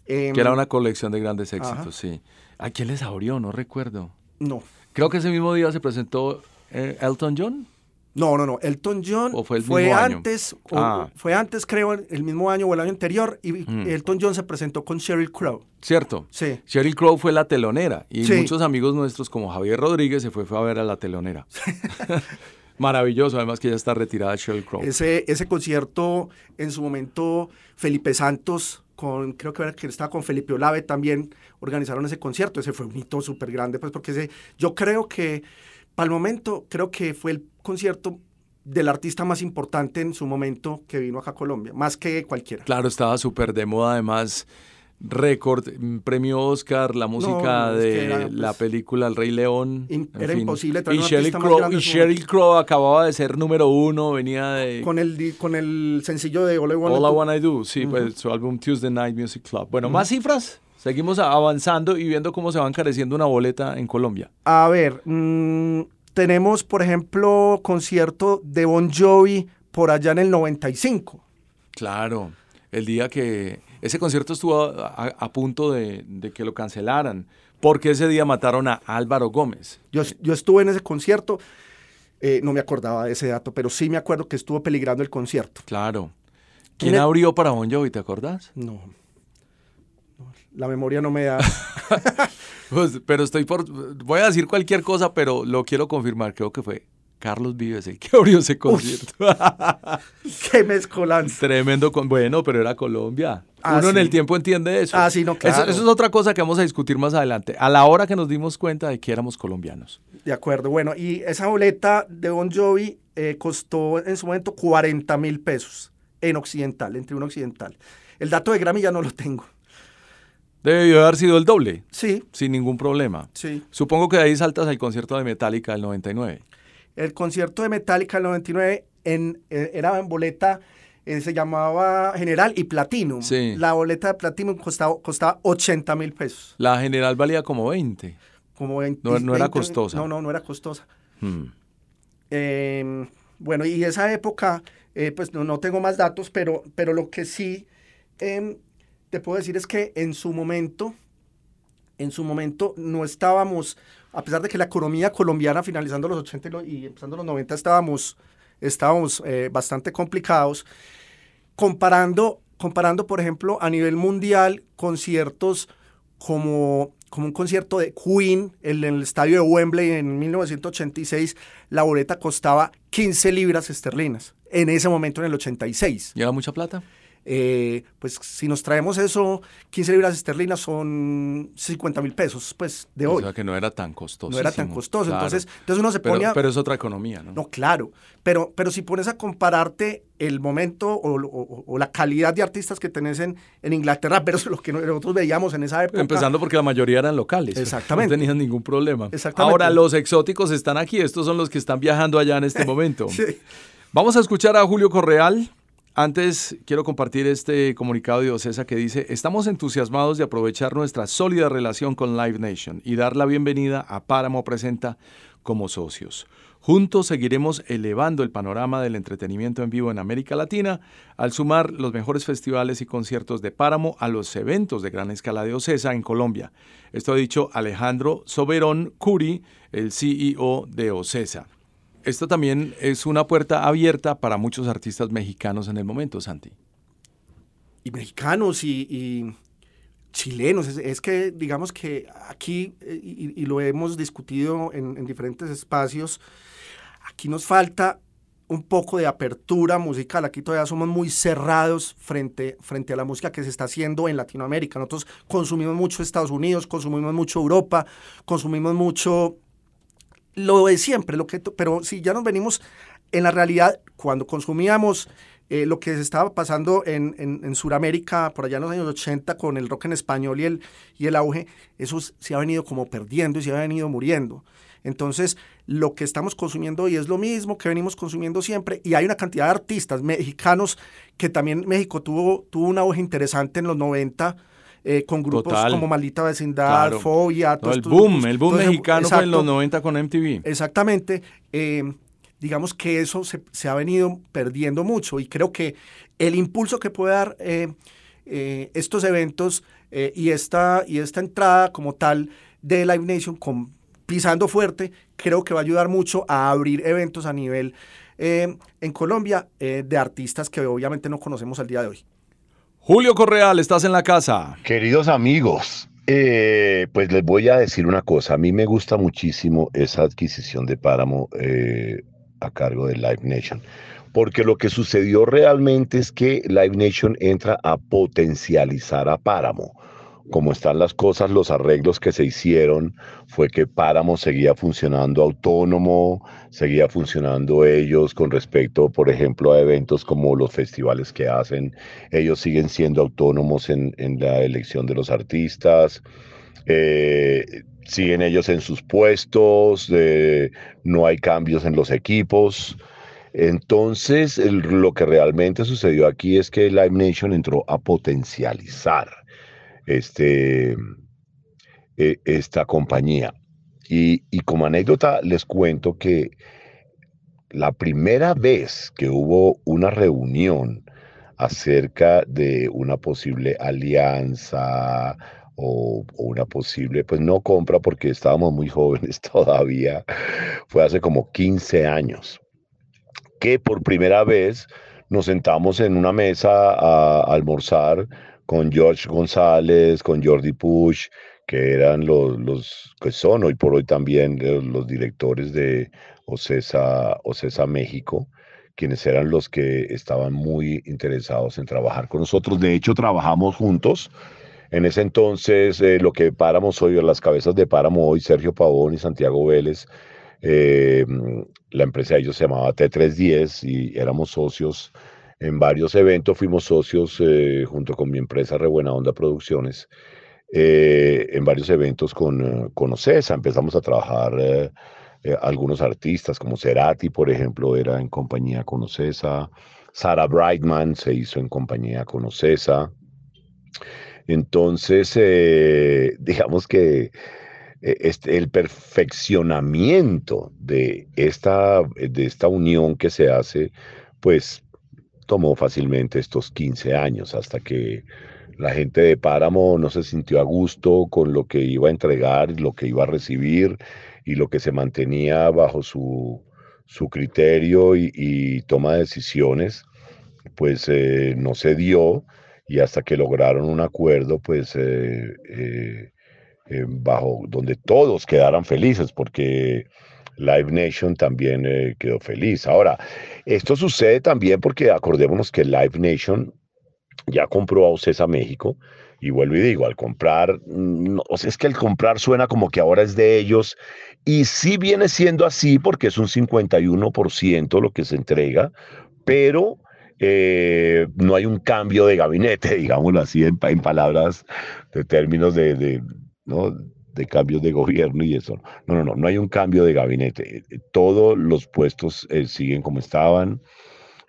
Que era em, una colección de grandes éxitos, sí. ¿A quién les abrió? No recuerdo. No. Creo que ese mismo día se presentó eh, Elton John. No, no, no. Elton John fue, antes, ah. fue antes, creo, el mismo año o el año anterior, y mm. Elton John se presentó con Sheryl Crow. Cierto. Sí. Sheryl Crow fue la telonera, y muchos amigos nuestros, como Javier Rodríguez, se fue, a ver a la telonera. Maravilloso, además que ya está retirada Sheryl Crow. Ese, ese concierto, en su momento, Felipe Santos, con, creo que, que estaba con Felipe Olave también, organizaron ese concierto. Ese fue un hito súper grande, pues porque ese, yo creo que al momento, creo que fue el concierto del artista más importante en su momento que vino acá a Colombia, más que cualquiera. Claro, estaba súper de moda, además récord, mm, premio Oscar, la música de la pues, película El Rey León. era imposible traer y Sheryl Crow, Y Sheryl Crow acababa de ser número uno, venía de... Con el, con el sencillo de All I Wanna, All I Wanna Do, sí, pues su álbum Tuesday Night Music Club. Bueno, ¿más cifras? Seguimos avanzando y viendo cómo se va encareciendo una boleta en Colombia. A ver, mmm, tenemos, por ejemplo, concierto de Bon Jovi por allá en el 95. Claro, el día que ese concierto estuvo a, punto de, que lo cancelaran, porque ese día mataron a Álvaro Gómez. Yo, yo estuve en ese concierto, eh, no me acordaba de ese dato, pero sí me acuerdo que estuvo peligrando el concierto. Claro. ¿Quién abrió para Bon Jovi, te acordás? No. la memoria no me da. pues, pero estoy por, voy a decir cualquier cosa, pero lo quiero confirmar, creo que fue Carlos Vives el que abrió ese concierto. ¡Qué mezcolanza! Tremendo, con, bueno, pero era Colombia. Ah, Uno en el tiempo entiende eso. Ah, sí, no, claro. Eso, es otra cosa que vamos a discutir más adelante. A la hora que nos dimos cuenta de que éramos colombianos. De acuerdo, bueno, y esa boleta de Bon Jovi eh, costó en su momento 40 mil pesos en Occidental, en Tribuna Occidental. El dato de Grammy ya no lo tengo. Debió haber sido el doble. Sí. Sin ningún problema. Sí. Supongo que de ahí saltas al concierto de Metallica del 99. El concierto de Metallica del 99 en, eh, era en boleta, eh, se llamaba General y Platinum. Sí. La boleta de Platinum costaba, costaba 80 mil pesos. La General valía como 20. Como 20. No, era costosa. No, no, no era costosa. Hmm. Em, bueno, y esa época, eh, pues no, no, tengo más datos, pero, pero lo que sí em, te puedo decir es que en su momento, en su momento no estábamos, a pesar de que la economía colombiana finalizando los 80 y empezando los 90 estábamos, estábamos eh, bastante complicados, comparando, comparando, por ejemplo, a nivel mundial conciertos como, como un concierto de Queen en el estadio de Wembley en 1986, la boleta costaba 15 libras esterlinas, en ese momento en el 86. ¿Lleva mucha plata? Eh, pues si nos traemos eso, 15 libras esterlinas son 50 mil pesos, pues de hoy. O sea que no era tan costoso. No era tan costoso. Entonces, entonces uno se pone Pero es otra economía, ¿no? No, claro. Pero, pero si pones a compararte el momento o, la calidad de artistas que tenés en, en Inglaterra versus lo que nosotros veíamos en esa época. Empezando porque la mayoría eran locales. Exactamente. No tenían ningún problema. Exactamente. Ahora los exóticos están aquí. Estos son los que están viajando allá en este momento. sí. Vamos a escuchar a Julio Correal antes quiero compartir este comunicado de Ocesa que dice, estamos entusiasmados de aprovechar nuestra sólida relación con Live Nation y dar la bienvenida a Páramo Presenta como socios. Juntos seguiremos elevando el panorama del entretenimiento en vivo en América Latina al sumar los mejores festivales y conciertos de Páramo a los eventos de gran escala de Ocesa en Colombia. Esto ha dicho Alejandro Soberón Curi, el CEO de Ocesa. Esto también es una puerta abierta para muchos artistas mexicanos en el momento, Santi. Y mexicanos y, chilenos. Es, que, digamos que aquí, eh, y, lo hemos discutido en, diferentes espacios, aquí nos falta un poco de apertura musical. Aquí todavía somos muy cerrados frente, frente a la música que se está haciendo en Latinoamérica. Nosotros consumimos mucho Estados Unidos, consumimos mucho Europa, consumimos mucho lo de siempre, lo que, pero si ya nos venimos en la realidad, cuando consumíamos eh, lo que se estaba pasando en, en, Sudamérica por allá en los años 80 con el rock en español y el, y el auge, eso se ha venido como perdiendo y se ha venido muriendo. Entonces, lo que estamos consumiendo hoy es lo mismo que venimos consumiendo siempre y hay una cantidad de artistas mexicanos que también México tuvo, tuvo un auge interesante en los 90 eh, con grupos como Maldita Vecindad, Fobia. el boom, el boom mexicano fue en los 90 con MTV. Exactamente. Eh, digamos que eso se, ha venido perdiendo mucho y creo que el impulso que puede dar eh, estos eventos y, esta, y esta entrada como tal de Live Nation con, pisando fuerte, creo que va a ayudar mucho a abrir eventos a nivel en Colombia de artistas que obviamente no conocemos al día de hoy. Julio Correal, estás en la casa. Queridos amigos, eh, pues les voy a decir una cosa. A mí me gusta muchísimo esa adquisición de Páramo eh, a cargo de Live Nation, porque lo que sucedió realmente es que Live Nation entra a potencializar a Páramo como están las cosas, los arreglos que se hicieron fue que Páramo seguía funcionando autónomo, seguía funcionando ellos con respecto, por ejemplo, a eventos como los festivales que hacen. Ellos siguen siendo autónomos en, la elección de los artistas. Eh, siguen ellos en sus puestos, no hay cambios en los equipos. Entonces, lo que realmente sucedió aquí es que Live Nation entró a potencializar este, e, esta compañía. Y, como anécdota les cuento que la primera vez que hubo una reunión acerca de una posible alianza o, una posible, pues no compra porque estábamos muy jóvenes todavía, fue hace como 15 años, que por primera vez nos sentamos en una mesa a almorzar con George González, con Jordi Push, que eran los, que son hoy por hoy también los directores de OCESA, OCESA México, quienes eran los que estaban muy interesados en trabajar con nosotros. De hecho, trabajamos juntos. En ese entonces, eh, lo que Páramos hoy, las cabezas de Páramo hoy, Sergio Pavón y Santiago Vélez, eh, la empresa de ellos se llamaba T310 y éramos socios en varios eventos, fuimos socios eh, junto con mi empresa Rebuena Onda Producciones, en varios eventos con, con OCESA. Empezamos a trabajar algunos artistas, como Cerati, por ejemplo, era en compañía con OCESA. Sarah Brightman se hizo en compañía con OCESA. Entonces, eh, digamos que eh, este, el perfeccionamiento de esta, de esta unión que se hace, pues tomó fácilmente estos 15 años hasta que la gente de Páramo no se sintió a gusto con lo que iba a entregar, lo que iba a recibir y lo que se mantenía bajo su, su criterio y, toma de decisiones, pues eh, no se dio y hasta que lograron un acuerdo, pues eh, eh, eh, bajo donde todos quedaran felices, porque Live Nation también quedó feliz. Ahora, esto sucede también porque acordémonos que Live Nation ya compró a Ocesa México. Y vuelvo y digo, al comprar, no, o sea, es que el comprar suena como que ahora es de ellos. Y sí viene siendo así porque es un 51% lo que se entrega, pero eh, no hay un cambio de gabinete, digámoslo así, en, palabras de términos de, de, ¿no? De cambios de gobierno y eso. No, no, no, no hay un cambio de gabinete. Eh, todos los puestos eh, siguen como estaban.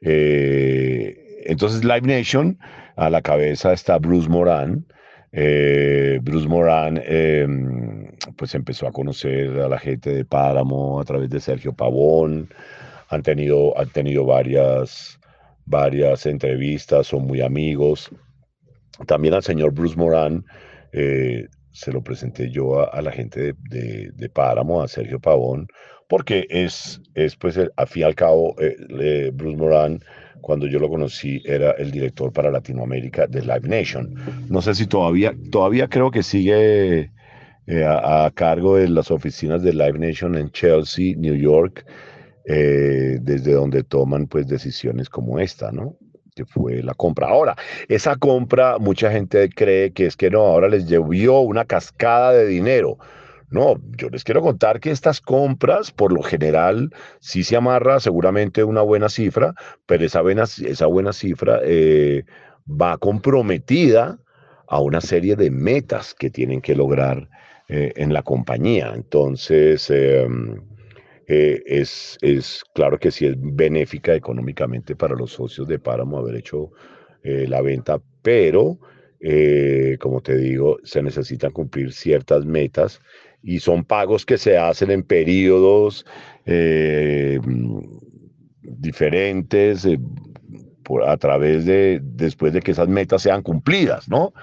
entonces, Live Nation, a la cabeza está Bruce Moran. Bruce Moran em, pues empezó a conocer a la gente de Páramo a través de Sergio Pavón. Han tenido, han tenido varias, varias entrevistas, son muy amigos. También al señor Bruce Moran eh, se lo presenté yo a, la gente de, de, Páramo, a Sergio Pavón, porque es, es pues, al fin y al cabo, eh, Bruce Moran, cuando yo lo conocí, era el director para Latinoamérica de Live Nation. No sé si todavía, todavía creo que sigue eh, a, a, cargo de las oficinas de Live Nation en Chelsea, New York, eh, desde donde toman pues decisiones como esta, ¿no? Que fue la compra. Ahora, esa compra, mucha gente cree que es que no, ahora les llovió una cascada de dinero. No, yo les quiero contar que estas compras, por lo general, sí se amarra seguramente una buena cifra, pero esa buena, esa buena cifra eh, va comprometida a una serie de metas que tienen que lograr eh, en la compañía. Entonces, em, eh, es, es, claro que sí es benéfica económicamente para los socios de Páramo haber hecho eh, la venta, pero eh, como te digo, se necesitan cumplir ciertas metas y son pagos que se hacen en periodos diferentes por, a través de, después de que esas metas sean cumplidas, ¿no?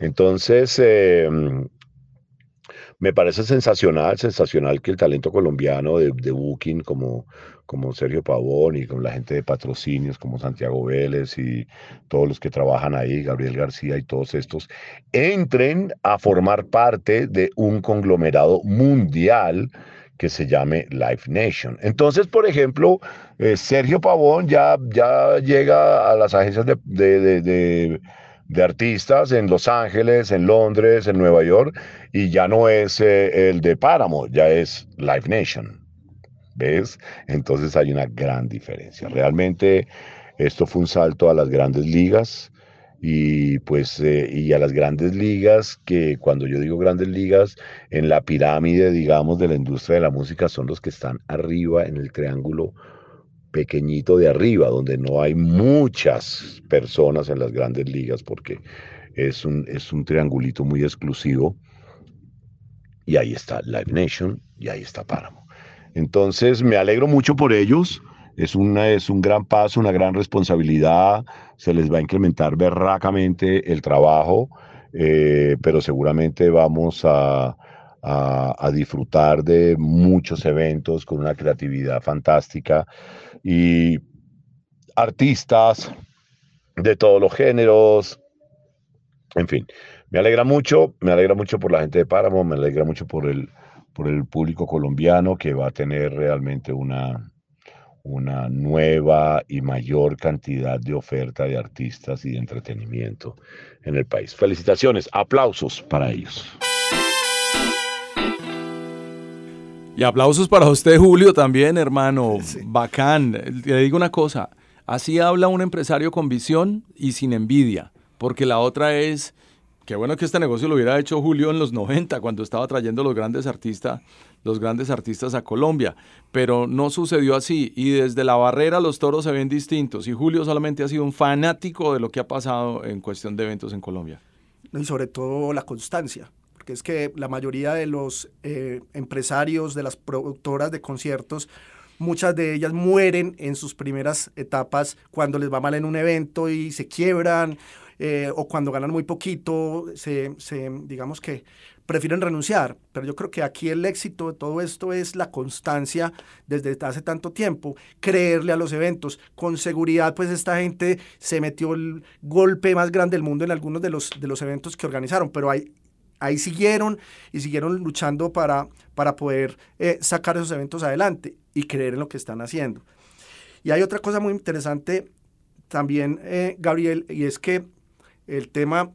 Entonces, me parece sensacional, sensacional que el talento colombiano de, Booking, como, como Sergio Pavón y con la gente de patrocinios como Santiago Vélez y todos los que trabajan ahí, Gabriel García y todos estos, entren a formar parte de un conglomerado mundial que se llame Life Nation. Entonces, por ejemplo, eh, Sergio Pavón ya, ya llega a las agencias de, de de artistas en Los Ángeles, en Londres, en Nueva York, y ya no es eh, el de Páramo, ya es Live Nation. ¿Ves? Entonces hay una gran diferencia. Realmente esto fue un salto a las grandes ligas y pues eh, y a las grandes ligas que cuando yo digo grandes ligas en la pirámide digamos de la industria de la música son los que están arriba en el triángulo pequeñito de arriba, donde no hay muchas personas en las grandes ligas, porque es un, es un triangulito muy exclusivo. Y ahí está Live Nation y ahí está Páramo. Entonces, me alegro mucho por ellos. Es, una, es un gran paso, una gran responsabilidad. Se les va a incrementar berracamente el trabajo, eh, pero seguramente vamos a, a, disfrutar de muchos eventos con una creatividad fantástica y artistas de todos los géneros, En fin, me alegra mucho, me alegra mucho por la gente de Páramo, me alegra mucho por el, por el público colombiano que va a tener realmente una, una nueva y mayor cantidad de oferta de artistas y de entretenimiento en el país. Felicitaciones, aplausos para ellos. Y aplausos para usted, Julio, también, hermano. Bacán. Le digo una cosa, así habla un empresario con visión y sin envidia, porque la otra es Qué bueno que este negocio lo hubiera hecho Julio en los 90, cuando estaba trayendo los grandes artistas, los grandes artistas a Colombia, pero no sucedió así y desde la barrera los toros se ven distintos y Julio solamente ha sido un fanático de lo que ha pasado en cuestión de eventos en Colombia. Y sobre todo la constancia, porque es que la mayoría de los eh, empresarios, de las productoras de conciertos, muchas de ellas mueren en sus primeras etapas cuando les va mal en un evento y se quiebran eh, o cuando ganan muy poquito, se, digamos que prefieren renunciar. Pero yo creo que aquí el éxito de todo esto es la constancia desde hace tanto tiempo, creerle a los eventos. Con seguridad, pues esta gente se metió el golpe más grande del mundo en algunos de los, de los eventos que organizaron, pero ahí, ahí siguieron y siguieron luchando para, para poder eh, sacar esos eventos adelante y creer en lo que están haciendo. Y hay otra cosa muy interesante también, eh, Gabriel, y es que el tema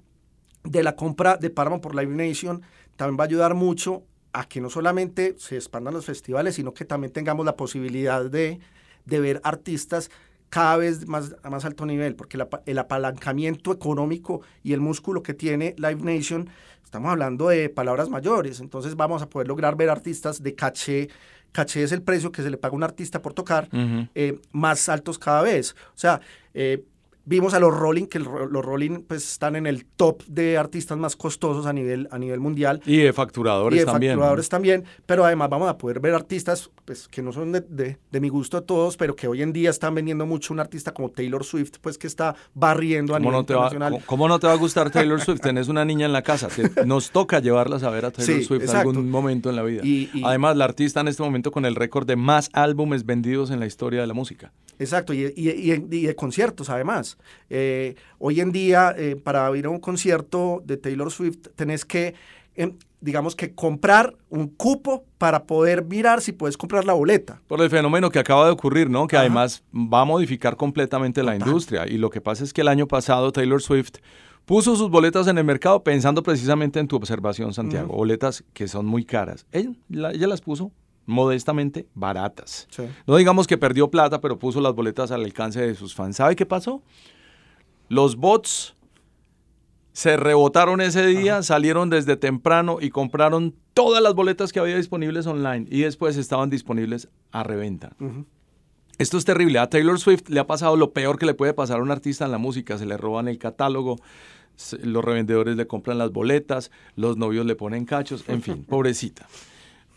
de la compra de Paramount por Live Nation también va a ayudar mucho a que no solamente se expandan los festivales, sino que también tengamos la posibilidad de, ver artistas cada vez más a más alto nivel, porque el apalancamiento económico y el músculo que tiene Live Nation, estamos hablando de palabras mayores, entonces vamos a poder lograr ver artistas de caché, caché es el precio que se le paga a un artista por tocar, eh, más altos cada vez. O sea, eh, Vimos a los Rolling, que los Rolling pues están en el top de artistas más costosos a nivel, a nivel mundial. Y de facturadores también. Y de facturadores también, pero además vamos a poder ver artistas pues que no son de, de, mi gusto todos, pero que hoy en día están vendiendo mucho un artista como Taylor Swift, pues que está barriendo a nivel no internacional. ¿cómo, no te va a gustar Taylor Swift? Tenés una niña en la casa, nos toca llevarlas a ver a Taylor Swift en algún momento en la vida. además, la artista en este momento con el récord de más álbumes vendidos en la historia de la música. Exacto, y, de conciertos además. Eh, hoy en día, eh, para ir a un concierto de Taylor Swift, tenés que, em, digamos que comprar un cupo para poder mirar si puedes comprar la boleta. Por el fenómeno que acaba de ocurrir, ¿no? Que además va a modificar completamente la industria. Y lo que pasa es que el año pasado Taylor Swift puso sus boletas en el mercado pensando precisamente en tu observación, Santiago. Boletas que son muy caras. ella las puso modestamente baratas. No digamos que perdió plata, pero puso las boletas al alcance de sus fans. ¿Sabe qué pasó? Los bots se rebotaron ese día, salieron desde temprano y compraron todas las boletas que había disponibles online y después estaban disponibles a reventa. Esto es terrible. A Taylor Swift le ha pasado lo peor que le puede pasar a un artista en la música. Se le roban el catálogo, los revendedores le compran las boletas, los novios le ponen cachos, en fin, pobrecita.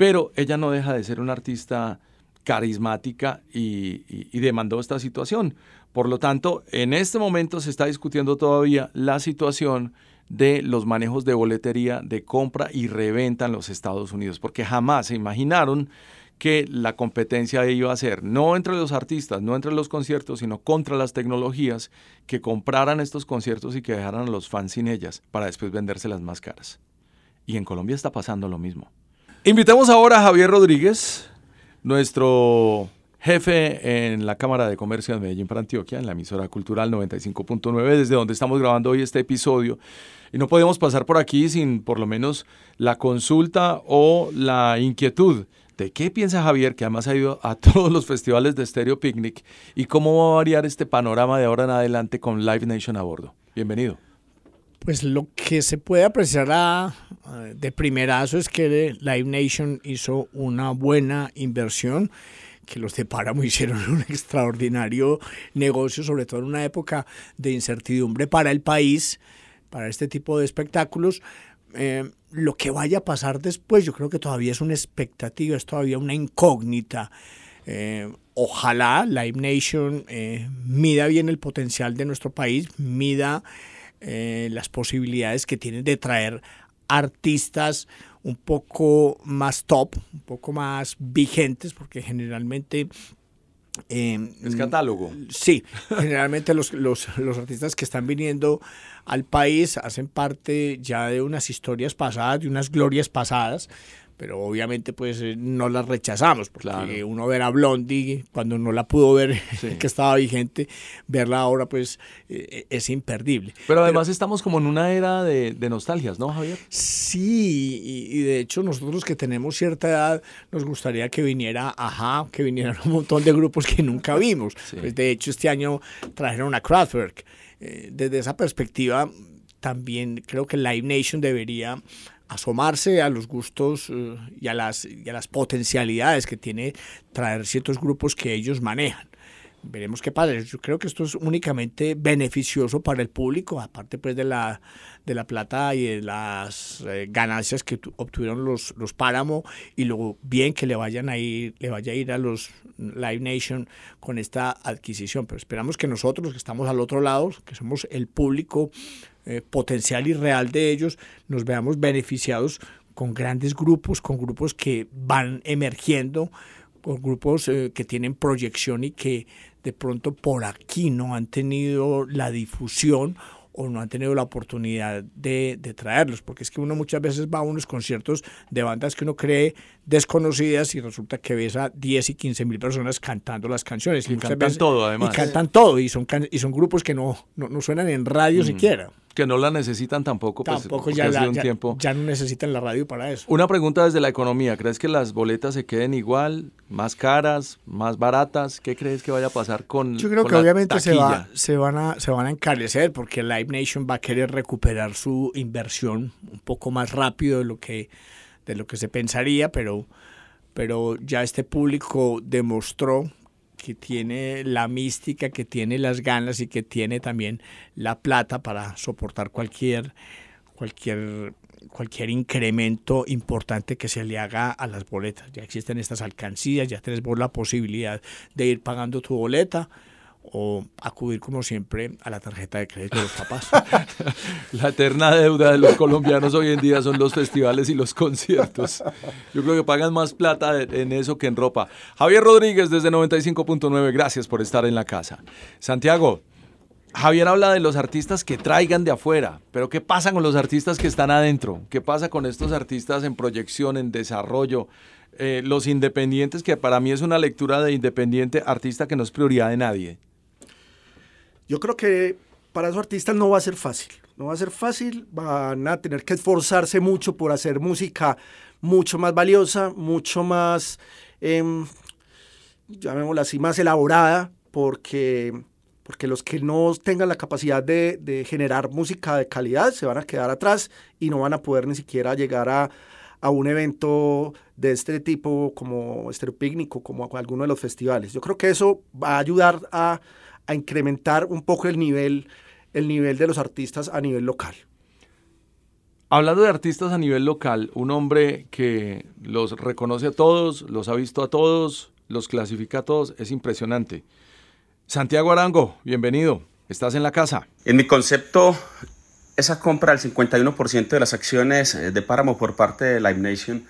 Pero ella no deja de ser una artista carismática y, demandó esta situación. Por lo tanto, en este momento se está discutiendo todavía la situación de los manejos de boletería, de compra y reventa en los Estados Unidos, porque jamás se imaginaron que la competencia iba a ser no entre los artistas, no entre los conciertos, sino contra las tecnologías que compraran estos conciertos y que dejaran a los fans sin ellas para después vendérselas más caras. Y en Colombia está pasando lo mismo. Invitamos ahora a Javier Rodríguez, nuestro jefe en la Cámara de Comercio de Medellín para Antioquia, en la emisora cultural 95.9, desde donde estamos grabando hoy este episodio. Y no podemos pasar por aquí sin por lo menos la consulta o la inquietud de qué piensa Javier, que además ha ido a todos los festivales de Stereo Picnic, y cómo va a variar este panorama de ahora en adelante con Live Nation a bordo. Bienvenido. Pues lo que se puede apreciar de primerazo es que Live Nation hizo una buena inversión que los de Páramo hicieron un extraordinario negocio, sobre todo en una época de incertidumbre para el país, para este tipo de espectáculos. Eh, lo que vaya a pasar después, yo creo que todavía es una expectativa, es todavía una incógnita. Eh, ojalá Live Nation eh, mida bien el potencial de nuestro país, mida eh, las posibilidades que tienen de traer artistas un poco más top, un poco más vigentes, porque generalmente Eh, es catálogo. Sí, generalmente los, los, los, artistas que están viniendo al país hacen parte ya de unas historias pasadas, de unas glorias pasadas, pero obviamente pues eh, no las rechazamos, porque uno ver a Blondie cuando no la pudo ver, que estaba vigente, verla ahora pues eh, es imperdible. Pero además estamos como en una era de, nostalgias, ¿no, Javier? Sí, y, de hecho nosotros que tenemos cierta edad nos gustaría que viniera Ajá, que vinieran un montón de grupos que nunca vimos. Pues, de hecho este año trajeron a Kraftwerk. Eh, desde esa perspectiva también creo que Live Nation debería asomarse a los gustos eh, y, a las, y a las potencialidades que tiene traer ciertos grupos que ellos manejan. Veremos qué pasa. Yo creo que esto es únicamente beneficioso para el público, aparte pues de la, de la plata y de las eh, ganancias que obtuvieron los, los Páramo y lo bien que le vayan a ir, le vaya a ir a los Live Nation con esta adquisición. Pero esperamos que nosotros, que estamos al otro lado, que somos el público eh, potencial y real de ellos, nos veamos beneficiados con grandes grupos, con grupos que van emergiendo, con grupos eh, que tienen proyección y que de pronto por aquí no han tenido la difusión o no han tenido la oportunidad de, de, traerlos, porque es que uno muchas veces va a unos conciertos de bandas que uno cree desconocidas y resulta que ves a 10 y 15 mil personas cantando las canciones. Y, cantan todo, además. Y cantan todo, y son, y son grupos que no, no, suenan en radio mm. siquiera que no la necesitan tampoco. Pues, tampoco ya, un tiempo. ya no necesitan la radio para eso. Una pregunta desde la economía. ¿Crees que las boletas se queden igual, más caras, más baratas? ¿Qué crees que vaya a pasar con Yo creo que obviamente se, va, se, van a, se van a encarecer porque Live Nation va a querer recuperar su inversión un poco más rápido de lo que, de lo que se pensaría, pero, pero ya este público demostró que tiene la mística, que tiene las ganas y que tiene también la plata para soportar cualquier, cualquier, cualquier incremento importante que se le haga a las boletas. Ya existen estas alcancías, ya tienes vos la posibilidad de ir pagando tu boleta o acudir como siempre a la tarjeta de crédito de los papás. la eterna deuda de los colombianos hoy en día son los festivales y los conciertos. Yo creo que pagan más plata en eso que en ropa. Javier Rodríguez desde 95.9, gracias por estar en la casa. Santiago, Javier habla de los artistas que traigan de afuera, pero ¿qué pasa con los artistas que están adentro? ¿Qué pasa con estos artistas en proyección, en desarrollo? Eh, los independientes, que para mí es una lectura de independiente artista que no es prioridad de nadie. Yo creo que para esos artistas no va a ser fácil. No va a ser fácil, van a tener que esforzarse mucho por hacer música mucho más valiosa, mucho más, eh, llamémosla así, más elaborada, porque, porque los que no tengan la capacidad de, generar música de calidad se van a quedar atrás y no van a poder ni siquiera llegar a, a un evento de este tipo como Estero Picnic o como alguno de los festivales. Yo creo que eso va a ayudar a a incrementar un poco el nivel, el nivel de los artistas a nivel local. Hablando de artistas a nivel local, un hombre que los reconoce a todos, los ha visto a todos, los clasifica a todos, es impresionante. Santiago Arango, bienvenido, estás en la casa. En mi concepto, esa compra del 51% de las acciones eh, de Páramo por parte de Live Nation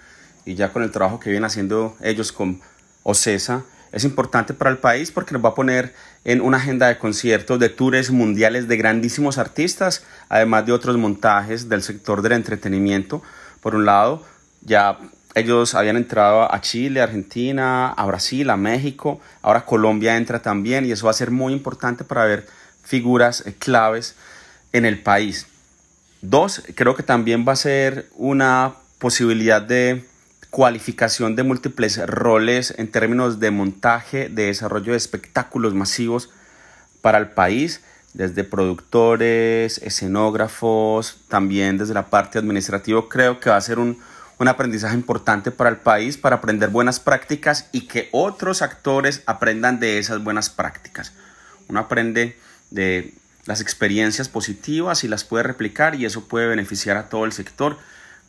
y ya con el trabajo que vienen haciendo ellos con OCESA, es importante para el país porque nos va a poner en una agenda de conciertos, de tours mundiales de grandísimos artistas, además de otros montajes del sector del entretenimiento. Por un lado, ya ellos habían entrado a Chile, Argentina, a Brasil, a México, ahora Colombia entra también y eso va a ser muy importante para ver figuras eh, claves en el país. Dos, creo que también va a ser una posibilidad de cualificación de múltiples roles en términos de montaje, de desarrollo de espectáculos masivos para el país, desde productores, escenógrafos, también desde la parte administrativa. Creo que va a ser un, un aprendizaje importante para el país, para aprender buenas prácticas y que otros actores aprendan de esas buenas prácticas. Uno aprende de las experiencias positivas y las puede replicar y eso puede beneficiar a todo el sector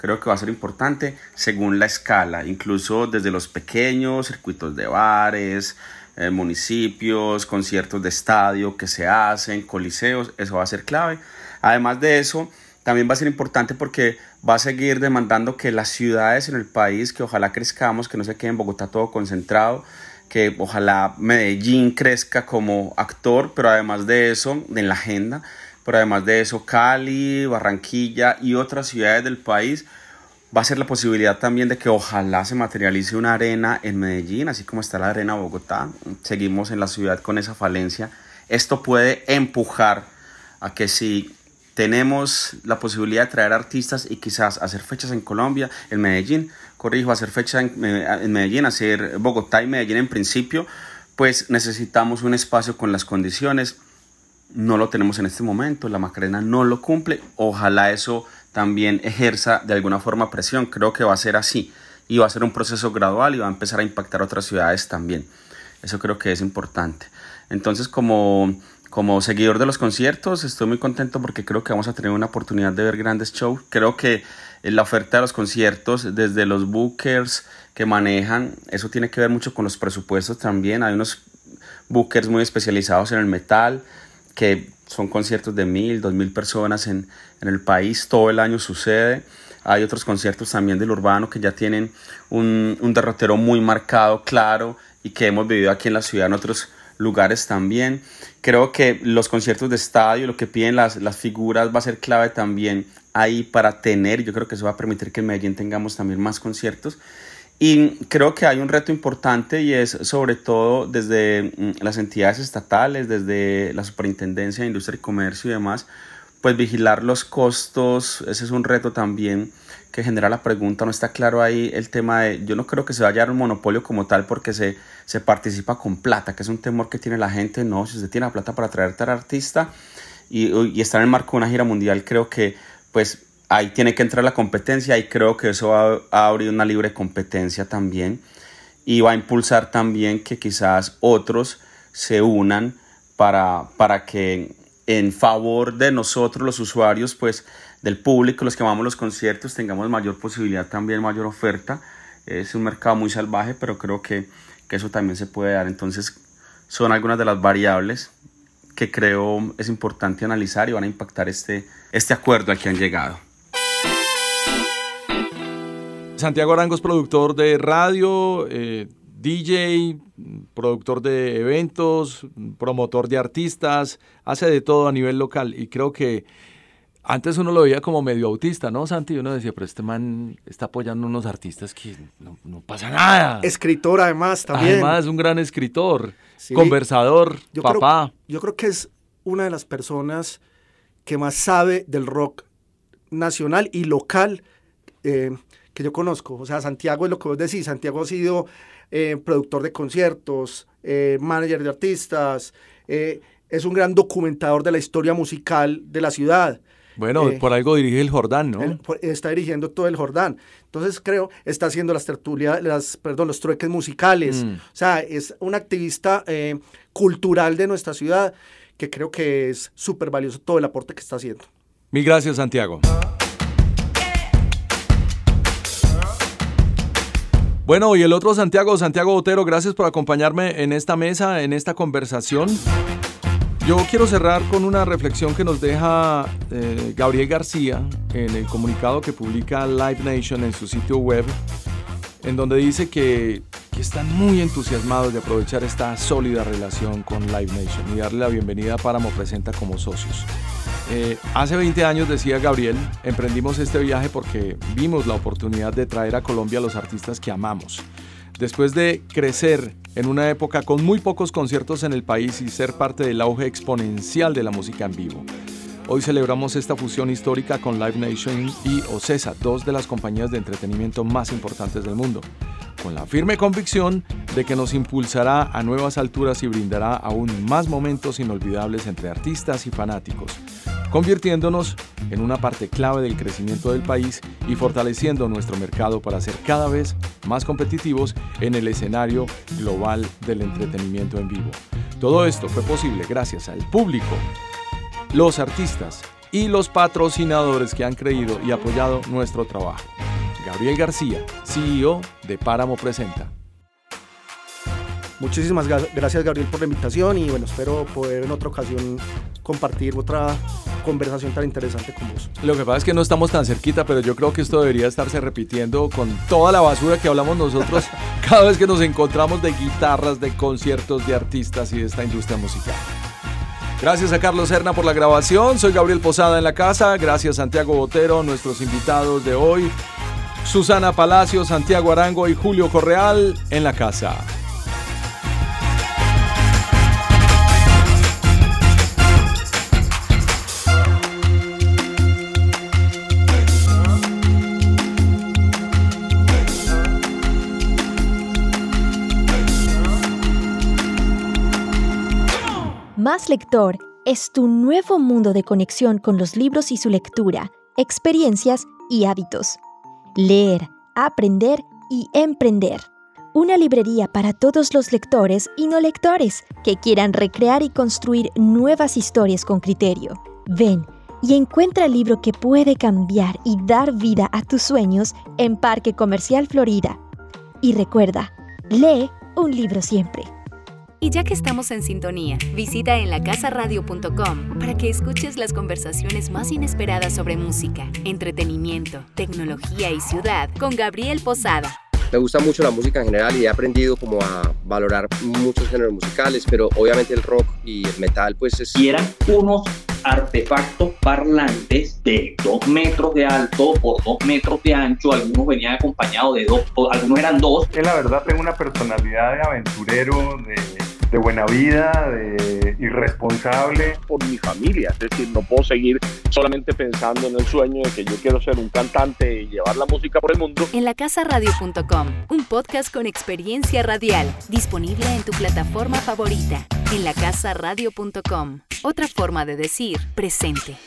creo que va a ser importante según la escala, incluso desde los pequeños circuitos de bares, eh, municipios, conciertos de estadio que se hacen, coliseos, eso va a ser clave. Además de eso, también va a ser importante porque va a seguir demandando que las ciudades en el país, que ojalá crezcamos, que no se quede en Bogotá todo concentrado, que ojalá Medellín crezca como actor, pero además de eso, en la agenda, pero además de eso, Cali, Barranquilla y otras ciudades del país, va a ser la posibilidad también de que ojalá se materialice una arena en Medellín, así como está la arena Bogotá. Seguimos en la ciudad con esa falencia. Esto puede empujar a que si tenemos la posibilidad de traer artistas y quizás hacer fechas en Colombia, en Medellín, corrijo, hacer fechas en, en Medellín, hacer Bogotá y Medellín en principio, pues necesitamos un espacio con las condiciones. No lo tenemos en este momento, la Macarena no lo cumple. Ojalá eso también ejerza de alguna forma presión. Creo que va a ser así y va a ser un proceso gradual y va a empezar a impactar otras ciudades también. Eso creo que es importante. Entonces, como, como seguidor de los conciertos, estoy muy contento porque creo que vamos a tener una oportunidad de ver grandes shows. Creo que la oferta de los conciertos, desde los bookers que manejan, eso tiene que ver mucho con los presupuestos también. Hay unos bookers muy especializados en el metal que son conciertos de mil, dos mil personas en, en el país, todo el año sucede. Hay otros conciertos también del urbano que ya tienen un, un derrotero muy marcado, claro, y que hemos vivido aquí en la ciudad en otros lugares también. Creo que los conciertos de estadio, lo que piden las, las figuras va a ser clave también ahí para tener, yo creo que eso va a permitir que en Medellín tengamos también más conciertos. Y creo que hay un reto importante y es sobre todo desde mm, las entidades estatales, desde la Superintendencia de Industria y Comercio y demás, pues vigilar los costos, ese es un reto también que genera la pregunta, no está claro ahí el tema de, yo no creo que se vaya a dar un monopolio como tal porque se, se participa con plata, que es un temor que tiene la gente, no, si se tiene la plata para traer tal artista y, y estar en el marco de una gira mundial, creo que pues ahí tiene que entrar la competencia y creo que eso va a abrir una libre competencia también y va a impulsar también que quizás otros se unan para, para que en favor de nosotros los usuarios, pues del público, los que amamos los conciertos, tengamos mayor posibilidad también, mayor oferta. Es un mercado muy salvaje, pero creo que, que eso también se puede dar. Entonces son algunas de las variables que creo es importante analizar y van a impactar este, este acuerdo al que han llegado. Santiago Arango es productor de radio, eh, DJ, productor de eventos, promotor de artistas, hace de todo a nivel local y creo que antes uno lo veía como medio autista, ¿no, Santi? Uno decía, pero este man está apoyando a unos artistas que no, pasa nada. Escritor además también. Además, un gran escritor, conversador, papá. yo creo que es una de las personas que más sabe del rock nacional y local. Eh, que yo conozco. O sea, Santiago es lo que vos decís. Santiago ha sido eh, productor de conciertos, eh, manager de artistas, eh, es un gran documentador de la historia musical de la ciudad. Bueno, por algo dirige el Jordán, ¿no? está dirigiendo todo el Jordán. Entonces creo, está haciendo las tertulias, las, perdón, los trueques musicales. Mm. O sea, es un activista cultural de nuestra ciudad que creo que es súper valioso todo el aporte que está haciendo. Mil gracias, Santiago. Bueno, y el otro Santiago, Santiago Botero, gracias por acompañarme en esta mesa, en esta conversación. Yo quiero cerrar con una reflexión que nos deja eh, Gabriel García en el comunicado que publica Live Nation en su sitio web, en donde dice que, que están muy entusiasmados de aprovechar esta sólida relación con Live Nation y darle la bienvenida a Páramo Presenta como socios. Eh, hace 20 años, decía Gabriel, emprendimos este viaje porque vimos la oportunidad de traer a Colombia a los artistas que amamos. Después de crecer en una época con muy pocos conciertos en el país y ser parte del auge exponencial de la música en vivo. Hoy celebramos esta fusión histórica con Live Nation y Ocesa, dos de las compañías de entretenimiento más importantes del mundo con la firme convicción de que nos impulsará a nuevas alturas y brindará aún más momentos inolvidables entre artistas y fanáticos, convirtiéndonos en una parte clave del crecimiento del país y fortaleciendo nuestro mercado para ser cada vez más competitivos en el escenario global del entretenimiento en vivo. Todo esto fue posible gracias al público, los artistas y los patrocinadores que han creído y apoyado nuestro trabajo. Gabriel García, CEO de Páramo Presenta. Muchísimas gracias Gabriel por la invitación y bueno, espero poder en otra ocasión compartir otra conversación tan interesante con vos. Lo que pasa es que no estamos tan cerquita, pero yo creo que esto debería estarse repitiendo con toda la basura que hablamos nosotros cada vez que nos encontramos de guitarras, de conciertos, de artistas y de esta industria musical. Gracias a Carlos Serna por la grabación. Soy Gabriel Posada en la casa. Gracias Santiago Botero, nuestros invitados de hoy. Susana Palacio, Santiago Arango y Julio Correal en la casa. Lector es tu nuevo mundo de conexión con los libros y su lectura, experiencias y hábitos. Leer, aprender y emprender. Una librería para todos los lectores y no lectores que quieran recrear y construir nuevas historias con criterio. Ven y encuentra el libro que puede cambiar y dar vida a tus sueños en Parque Comercial Florida. Y recuerda, lee un libro siempre. Y ya que estamos en sintonía, visita en lacasaradio.com para que escuches las conversaciones más inesperadas sobre música, entretenimiento, tecnología y ciudad con Gabriel Posada. Me gusta mucho la música en general y he aprendido como a valorar muchos géneros musicales, pero obviamente el rock y el metal pues es... Y eran unos artefactos parlantes de 2 metros de alto por 2 metros de ancho, algunos venían acompañados de dos, algunos eran dos. Que la verdad tengo una personalidad de aventurero, de de buena vida, de irresponsable. Por mi familia, es decir, no puedo seguir solamente pensando en el sueño de que yo quiero ser un cantante y llevar la música por el mundo. En la radio.com, un podcast con experiencia radial, disponible en tu plataforma favorita. En la radio.com, otra forma de decir presente.